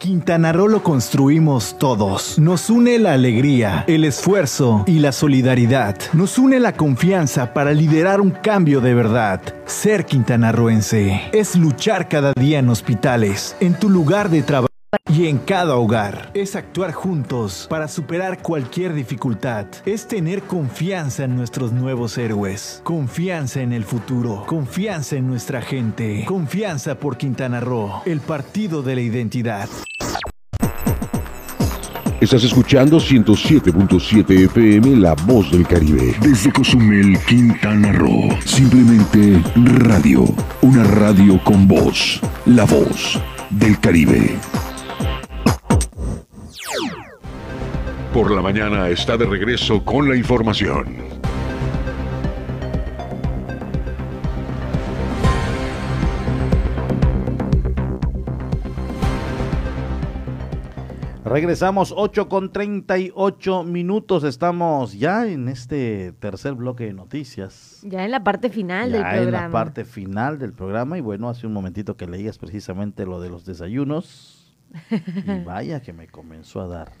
Quintana Roo lo construimos todos. Nos une la alegría, el esfuerzo y la solidaridad. Nos une la confianza para liderar un cambio de verdad. Ser quintanarroense es luchar cada día en hospitales, en tu lugar de trabajo y en cada hogar. Es actuar juntos para superar cualquier dificultad. Es tener confianza en nuestros nuevos héroes. Confianza en el futuro. Confianza en nuestra gente. Confianza por Quintana Roo, el partido de la identidad. Estás escuchando 107.7 FM La Voz del Caribe. Desde Cozumel, Quintana Roo. Simplemente radio. Una radio con voz. La Voz del Caribe. Por la mañana está de regreso con la información. Regresamos 8 con 38 minutos. Estamos ya en este tercer bloque de noticias. Ya en la parte final del Ya programa. en la parte final del programa. Y bueno, hace un momentito que leías precisamente lo de los desayunos. [LAUGHS] Y vaya que me comenzó a dar.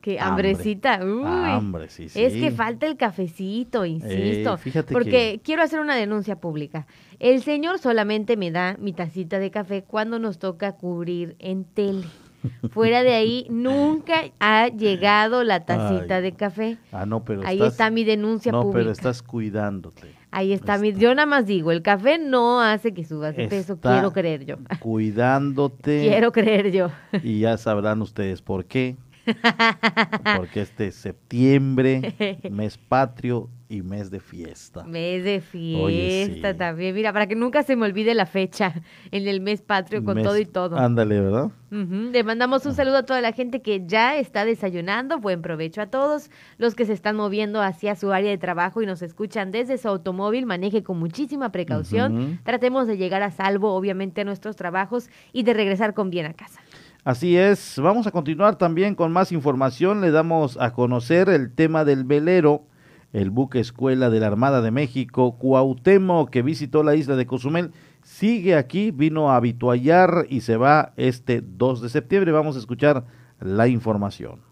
Qué hambre. hambrecita. Uy. Hambre, sí, sí. Es que falta el cafecito, insisto. Eh, fíjate porque que- quiero hacer una denuncia pública. El señor solamente me da mi tacita de café cuando nos toca cubrir en tele. [LAUGHS] Fuera de ahí, nunca ha llegado la tacita Ay. de café. Ah, no, pero Ahí estás- está mi denuncia No, pública. pero estás cuidándote. Ahí está mi... Yo nada más digo, el café no hace que subas de peso, quiero creer yo. Cuidándote. [LAUGHS] Quiero creer yo. Y ya sabrán ustedes por qué. [LAUGHS] Porque este septiembre, [LAUGHS] mes patrio y mes de fiesta. Mes de fiesta Oye, sí. también. Mira, para que nunca se me olvide la fecha [LAUGHS] en el mes patrio con Mes- todo y todo. Ándale, ¿verdad? Le mandamos un saludo a toda la gente que ya está desayunando. Buen provecho a todos. Los que se están moviendo hacia su área de trabajo y nos escuchan desde su automóvil, maneje con muchísima precaución. Tratemos de llegar a salvo, obviamente, a nuestros trabajos y de regresar con bien a casa. Así es, vamos a continuar también con más información. Le damos a conocer el tema del velero, el buque escuela de la Armada de México, Cuauhtémoc, que visitó la isla de Cozumel, sigue aquí, vino a habituallar y se va este 2 de septiembre. Vamos a escuchar la información.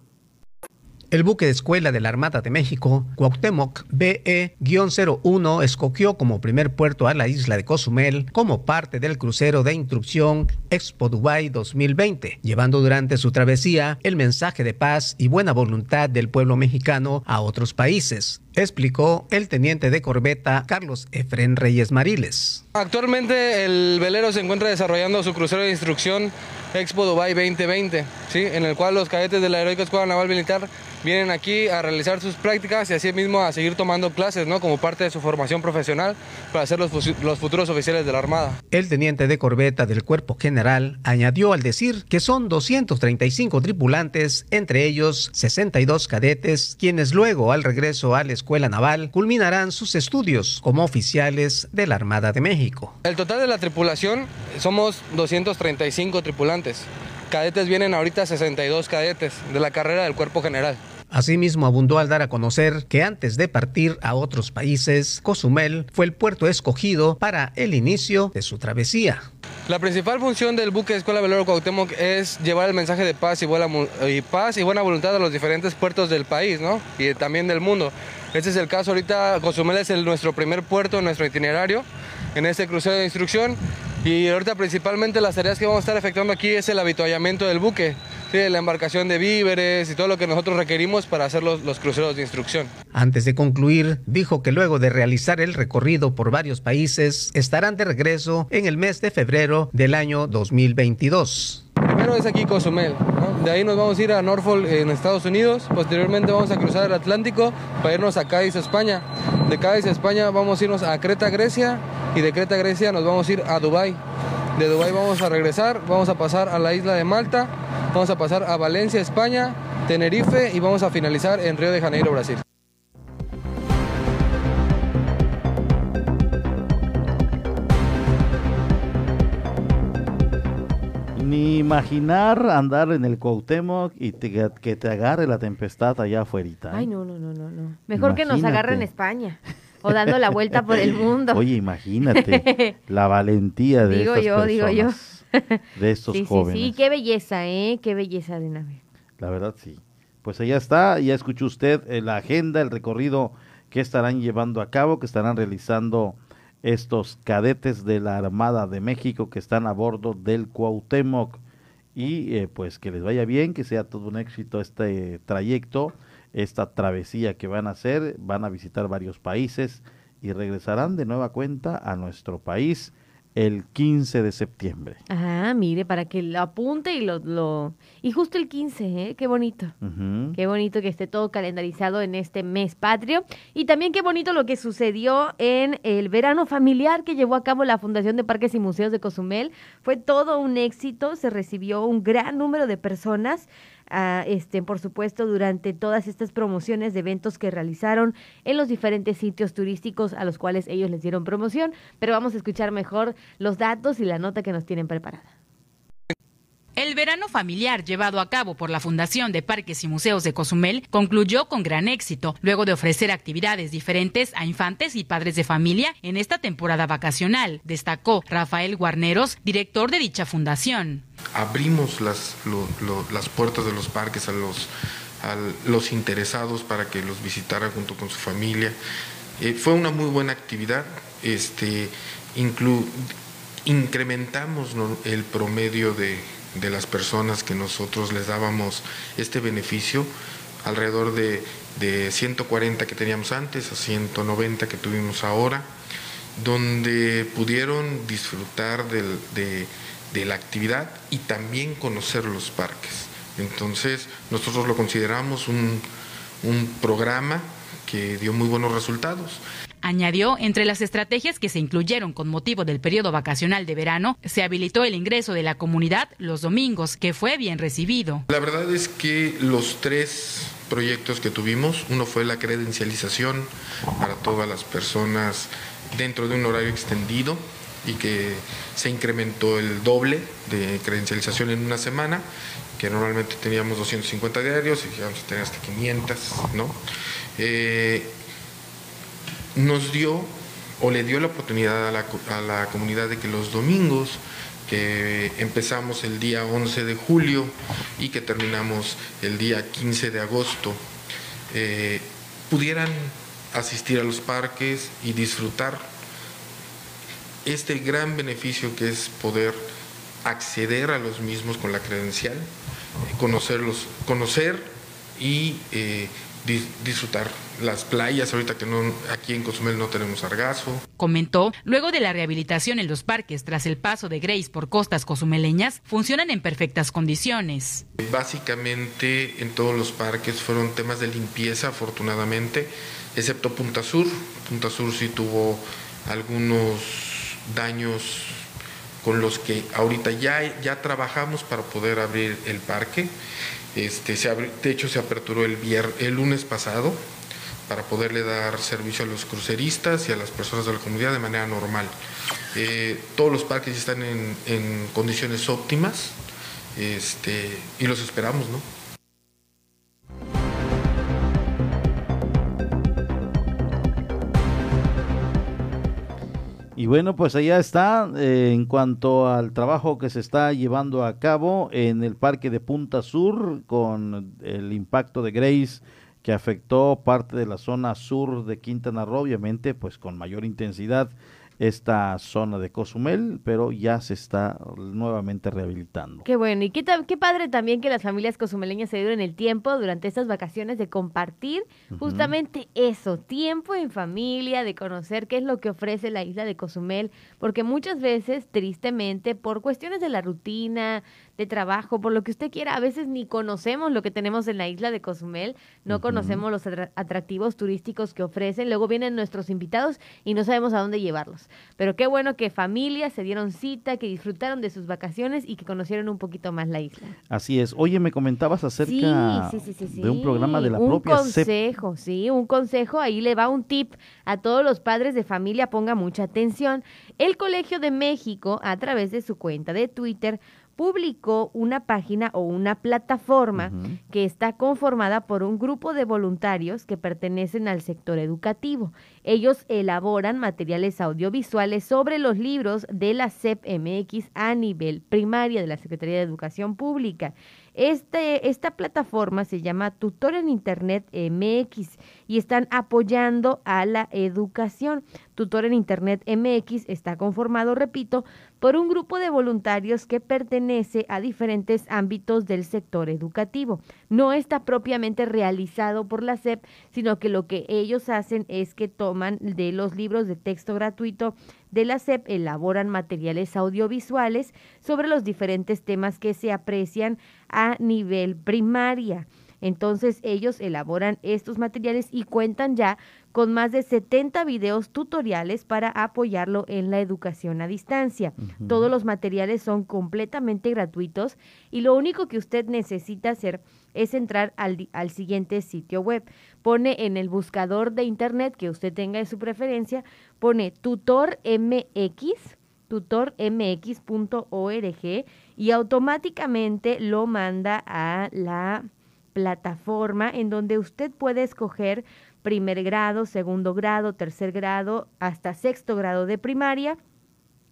El buque de escuela de la Armada de México, Cuauhtémoc BE-01, escogió como primer puerto a la isla de Cozumel como parte del crucero de instrucción Expo Dubai 2020, llevando durante su travesía el mensaje de paz y buena voluntad del pueblo mexicano a otros países, explicó el teniente de corbeta Carlos Efren Reyes Mariles. Actualmente el velero se encuentra desarrollando su crucero de instrucción Expo Dubai 2020, ¿sí? en el cual los cadetes de la Heroica Escuela Naval Militar vienen aquí a realizar sus prácticas y así mismo a seguir tomando clases ¿no? como parte de su formación profesional para ser los, los futuros oficiales de la Armada. El teniente de corbeta del cuerpo general añadió al decir que son 235 tripulantes, entre ellos 62 cadetes, quienes luego al regreso a la escuela naval culminarán sus estudios como oficiales de la Armada de México. El total de la tripulación somos 235 tripulantes. Cadetes vienen ahorita 62 cadetes de la carrera del cuerpo general. Asimismo, abundó al dar a conocer que antes de partir a otros países, Cozumel fue el puerto escogido para el inicio de su travesía. La principal función del buque Escuela Velero Cuauhtémoc es llevar el mensaje de paz y buena, voluntad a los diferentes puertos del país, ¿no? Y también del mundo. Este es el caso ahorita, Cozumel es nuestro primer puerto nuestro itinerario en este crucero de instrucción y ahorita principalmente las tareas que vamos a estar efectuando aquí es el habituallamiento del buque, la embarcación de víveres y todo lo que nosotros requerimos para hacer los, los cruceros de instrucción. Antes de concluir, dijo que luego de realizar el recorrido por varios países, estarán de regreso en el mes de febrero del año 2022. Primero es aquí Cozumel, de ahí nos vamos a ir a Norfolk en Estados Unidos, posteriormente vamos a cruzar el Atlántico para irnos a Cádiz, España. De Cádiz, España vamos a irnos a Creta, Grecia y de Creta, Grecia nos vamos a ir a Dubái. De Dubái vamos a regresar, vamos a pasar a la isla de Malta, vamos a pasar a Valencia, España, Tenerife y vamos a finalizar en Río de Janeiro, Brasil. Imaginar andar en el Cuauhtémoc y te- que te agarre la tempestad allá afuera. Ay, no, no, no, no, no. Mejor que nos agarre en. España o dando la vuelta por el mundo. Oye, imagínate [LAUGHS] la valentía de digo estas yo, digo yo. personas, de estos sí, jóvenes. sí, sí, qué belleza, ¿eh? Qué belleza de nave. La verdad sí. Pues allá está, ya escuchó usted eh, la agenda, el recorrido que estarán llevando a cabo, que estarán realizando estos cadetes de la Armada de México que están a bordo del Cuauhtémoc. Y eh, pues que les vaya bien, que sea todo un éxito este trayecto, esta travesía que van a hacer, van a visitar varios países y regresarán de nueva cuenta a nuestro país el 15 de septiembre. Ah, mire, para que lo apunte y lo... lo... Y justo el 15, ¿eh? Qué bonito. Qué bonito que esté todo calendarizado en este mes patrio. Y también qué bonito lo que sucedió en el verano familiar que llevó a cabo la Fundación de Parques y Museos de Cozumel. Fue todo un éxito, se recibió un gran número de personas. Ah, este, por supuesto, durante todas estas promociones de eventos que realizaron en los diferentes sitios turísticos a los cuales ellos les dieron promoción. Pero vamos a escuchar mejor los datos y la nota que nos tienen preparada. El verano familiar llevado a cabo por la Fundación de Parques y Museos de Cozumel concluyó con gran éxito, luego de ofrecer actividades diferentes a infantes y padres de familia en esta temporada vacacional, destacó Rafael Guarneros, director de dicha fundación. abrimos las, las puertas de los parques a los, los interesados para que los visitaran junto con su familia. Eh, fue una muy buena actividad. Este, inclu- incrementamos el promedio de, de las personas que nosotros les dábamos este beneficio, alrededor de, de 140 que teníamos antes a 190 que tuvimos ahora donde pudieron disfrutar de la actividad y también conocer los parques. Entonces, nosotros lo consideramos un, un programa que dio muy buenos resultados. Añadió, entre las estrategias que se incluyeron con motivo del periodo vacacional de verano, se habilitó el ingreso de la comunidad los domingos, que fue bien recibido. La verdad es que los tres proyectos que tuvimos, uno fue la credencialización para todas las personas dentro de un horario extendido y que se incrementó el doble de credencialización en una semana, que normalmente teníamos 250 diarios y llegamos a tener hasta 500, ¿no? Eh, nos dio o le dio la oportunidad a la, a la comunidad de que los domingos que empezamos el día 11 de julio y que terminamos el día 15 de agosto, eh, pudieran asistir a los parques y disfrutar este gran beneficio que es poder acceder a los mismos con la credencial, conocerlos, conocer y eh, disfrutar las playas, ahorita que no, aquí en Cozumel no tenemos sargazo. Comentó, luego de la rehabilitación en los parques tras el paso de Grace por costas cozumeleñas, funcionan en perfectas condiciones. Básicamente en todos los parques fueron temas de limpieza, afortunadamente, excepto Punta Sur. Punta Sur sí tuvo algunos daños con los que ahorita ya, ya trabajamos para poder abrir el parque. Este, se de hecho, se aperturó el, lunes pasado para poderle dar servicio a los cruceristas y a las personas de la comunidad de manera normal. Eh, todos los parques están en, en condiciones óptimas este, y los esperamos, ¿no? Y bueno, pues allá está eh, en cuanto al trabajo que se está llevando a cabo en el parque de Punta Sur con el impacto de Grace que afectó parte de la zona sur de Quintana Roo, obviamente pues con mayor intensidad esta zona de Cozumel, pero ya se está nuevamente rehabilitando. Qué bueno, y qué, qué padre también que las familias cozumeleñas se dieron el tiempo durante estas vacaciones de compartir justamente eso, tiempo en familia, de conocer qué es lo que ofrece la isla de Cozumel, porque muchas veces, tristemente, por cuestiones de la rutina, de trabajo, por lo que usted quiera, a veces ni conocemos lo que tenemos en la isla de Cozumel, no conocemos los atra- atractivos turísticos que ofrecen, luego vienen nuestros invitados y no sabemos a dónde llevarlos. Pero qué bueno que familias se dieron cita, que disfrutaron de sus vacaciones y que conocieron un poquito más la isla. Así es. Oye, me comentabas acerca Sí, sí, sí, sí, de un programa de la un propia CEP. consejo, sí, un consejo, ahí le va un tip a todos los padres de familia, ponga mucha atención. El Colegio de México, a través de su cuenta de Twitter, publicó una página o una plataforma que está conformada por un grupo de voluntarios que pertenecen al sector educativo. Ellos elaboran materiales audiovisuales sobre los libros de la CEP MX a nivel primaria de la Secretaría de Educación Pública. Este, esta plataforma se llama Tutor en Internet MX y están apoyando a la educación. Tutor en Internet MX está conformado, repito, por un grupo de voluntarios que pertenece a diferentes ámbitos del sector educativo. No está propiamente realizado por la SEP, sino que lo que ellos hacen es que toman de los libros de texto gratuito de la SEP, elaboran materiales audiovisuales sobre los diferentes temas que se aprecian a nivel primaria. Entonces ellos elaboran estos materiales y cuentan ya con más de 70 videos tutoriales para apoyarlo en la educación a distancia. Todos los materiales son completamente gratuitos y lo único que usted necesita hacer es entrar al, al siguiente sitio web. Pone en el buscador de internet que usted tenga de su preferencia, pone tutor MX tutormx.org y automáticamente lo manda a la plataforma en donde usted puede escoger primer grado, segundo grado, tercer grado, hasta sexto grado de primaria.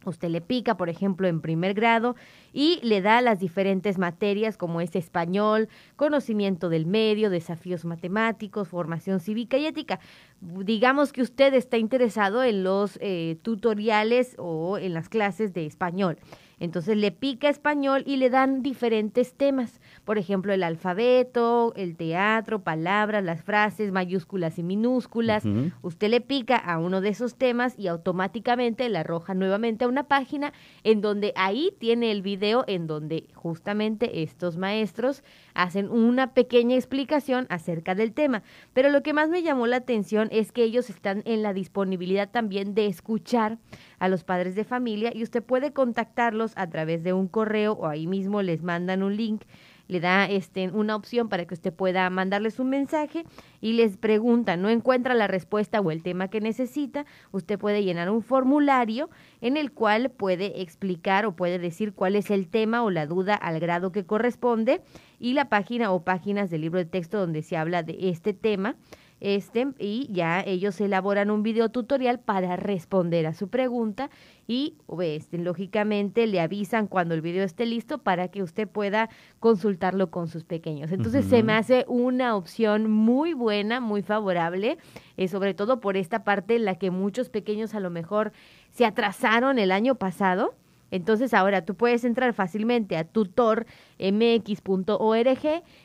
Usted le pica, por ejemplo, en primer grado y le da las diferentes materias como es español, conocimiento del medio, desafíos matemáticos, formación cívica y ética. Digamos que usted está interesado en los eh, tutoriales o en las clases de español. Entonces le pica español y le dan diferentes temas, por ejemplo, el alfabeto, el teatro, palabras, las frases, mayúsculas y minúsculas. Usted le pica a uno de esos temas y automáticamente le arroja nuevamente a una página en donde ahí tiene el video en donde justamente estos maestros hacen una pequeña explicación acerca del tema. Pero lo que más me llamó la atención es que ellos están en la disponibilidad también de escuchar a los padres de familia y usted puede contactarlos a través de un correo o ahí mismo les mandan un link le da este, una opción para que usted pueda mandarles un mensaje y les pregunta, no encuentra la respuesta o el tema que necesita, usted puede llenar un formulario en el cual puede explicar o puede decir cuál es el tema o la duda al grado que corresponde y la página o páginas del libro de texto donde se habla de este tema este, y ya ellos elaboran un video tutorial para responder a su pregunta y este, lógicamente le avisan cuando el video esté listo para que usted pueda consultarlo con sus pequeños. Entonces se me hace una opción muy buena, muy favorable, eh, sobre todo por esta parte en la que muchos pequeños a lo mejor se atrasaron el año pasado entonces ahora tú puedes entrar fácilmente a tutormx.org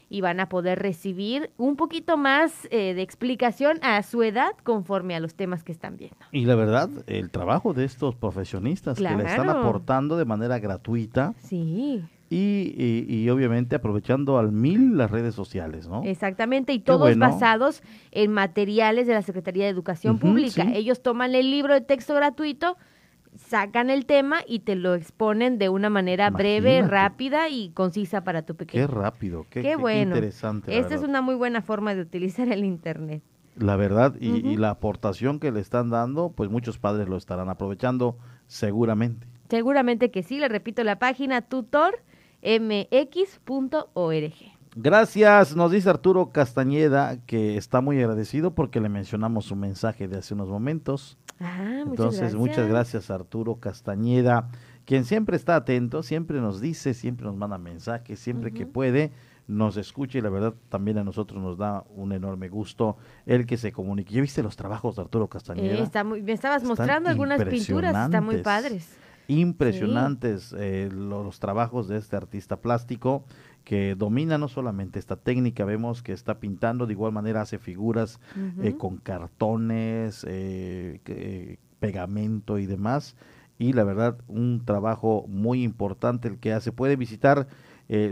y van a poder recibir un poquito más eh, de explicación a su edad conforme a los temas que están viendo. Y la verdad, el trabajo de estos profesionistas que le están aportando de manera gratuita. Sí. Y, y, obviamente aprovechando al mil las redes sociales, ¿no? Exactamente, y todos basados en materiales de la Secretaría de Educación Pública. Ellos toman el libro de texto gratuito, sacan el tema y te lo exponen de una manera breve, rápida y concisa para tu pequeño. Qué rápido, qué, bueno. interesante. Esta es una muy buena forma de utilizar el Internet. La verdad, y, la aportación que le están dando, pues muchos padres lo estarán aprovechando seguramente. Seguramente que sí, le repito la página tutormx.org. Gracias, nos dice Arturo Castañeda que está muy agradecido porque le mencionamos su mensaje de hace unos momentos. Ah, muchas Entonces, gracias. muchas gracias Arturo Castañeda, quien siempre está atento, siempre nos dice, siempre nos manda mensajes, siempre que puede nos escucha y la verdad también a nosotros nos da un enorme gusto el que se comunique. ¿Ya viste los trabajos de Arturo Castañeda? Eh, está muy, me estabas mostrando algunas pinturas, están muy padres. Impresionantes eh, los trabajos de este artista plástico que domina no solamente esta técnica, vemos que está pintando, de igual manera hace figuras eh, con cartones, eh, eh, pegamento y demás. Y la verdad, un trabajo muy importante el que hace. Puede visitar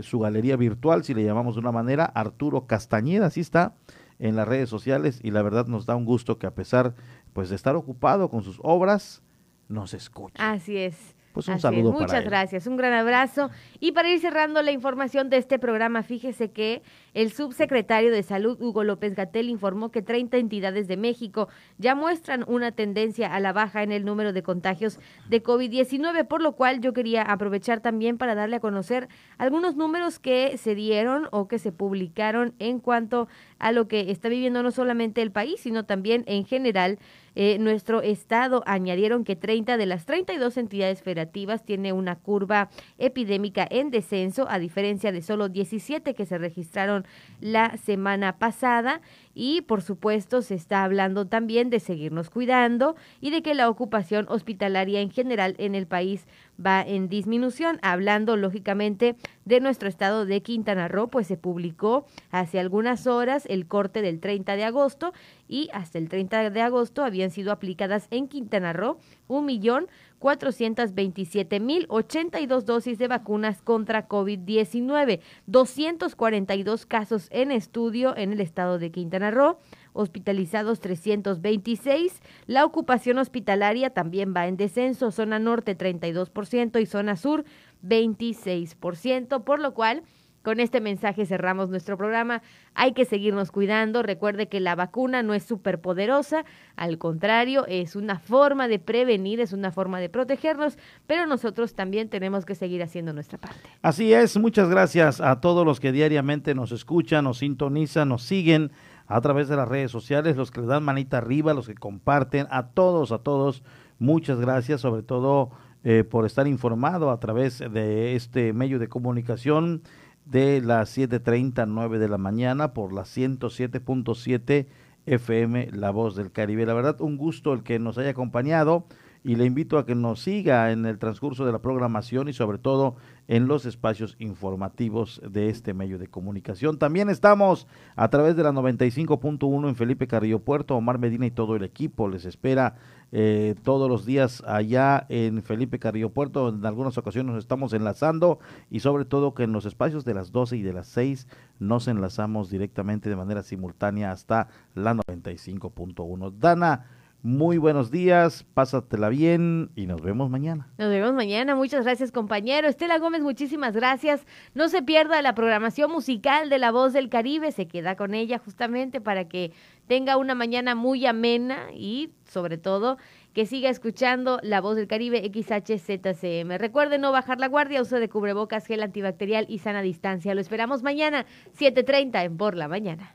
su galería virtual, si le llamamos de una manera, Arturo Castañeda, así está en las redes sociales y la verdad nos da un gusto que a pesar pues de estar ocupado con sus obras, nos escuche. Así es. Pues un saludo Muchas gracias, un gran abrazo. Y para ir cerrando la información de este programa, fíjese que El subsecretario de Salud, Hugo López Gatel, informó que 30 entidades de México ya muestran una tendencia a la baja en el número de contagios de COVID-19, por lo cual yo quería aprovechar también para darle a conocer algunos números que se dieron o que se publicaron en cuanto a lo que está viviendo no solamente el país, sino también en general eh, nuestro estado. Añadieron que 30 de las 32 entidades federativas tiene una curva epidémica en descenso, a diferencia de solo 17 que se registraron la semana pasada. Y por supuesto se está hablando también de seguirnos cuidando y de que la ocupación hospitalaria en general en el país va en disminución. Hablando lógicamente de nuestro estado de Quintana Roo, pues se publicó hace algunas horas el corte del 30 de agosto y hasta el 30 de agosto habían sido aplicadas en Quintana Roo un millón 427.082 dosis de vacunas contra COVID-19, 242 casos en estudio en el estado de Quintana Roo, hospitalizados 326. La ocupación hospitalaria también va en descenso, zona norte 32% y zona sur 26%, por lo cual con este mensaje cerramos nuestro programa. Hay que seguirnos cuidando. Recuerde que la vacuna no es súper poderosa, al contrario, es una forma de prevenir, es una forma de protegernos, pero nosotros también tenemos que seguir haciendo nuestra parte. Así es, muchas gracias a todos los que diariamente nos escuchan, nos sintonizan, nos siguen a través de las redes sociales, los que le dan manita arriba, los que comparten, a todos, a todos, muchas gracias, sobre todo eh, por estar informado a través de este medio de comunicación de las 7.30 a 9 de la mañana por la 107.7 FM La Voz del Caribe. La verdad, un gusto el que nos haya acompañado y le invito a que nos siga en el transcurso de la programación y sobre todo en los espacios informativos de este medio de comunicación. También estamos a través de la 95.1 en Felipe Carrillo Puerto. Omar Medina y todo el equipo les espera eh, todos los días allá en Felipe Carrillo Puerto. En algunas ocasiones nos estamos enlazando y sobre todo que en los espacios de las 12 y de las 6 nos enlazamos directamente de manera simultánea hasta la 95.1. Dana. Muy buenos días, pásatela bien y nos vemos mañana. Nos vemos mañana, muchas gracias compañero. Estela Gómez, muchísimas gracias. No se pierda la programación musical de La Voz del Caribe, se queda con ella justamente para que tenga una mañana muy amena y sobre todo que siga escuchando La Voz del Caribe XHZCM. Recuerde no bajar la guardia, uso de cubrebocas, gel antibacterial y sana distancia. Lo esperamos mañana, 7.30 en Por la Mañana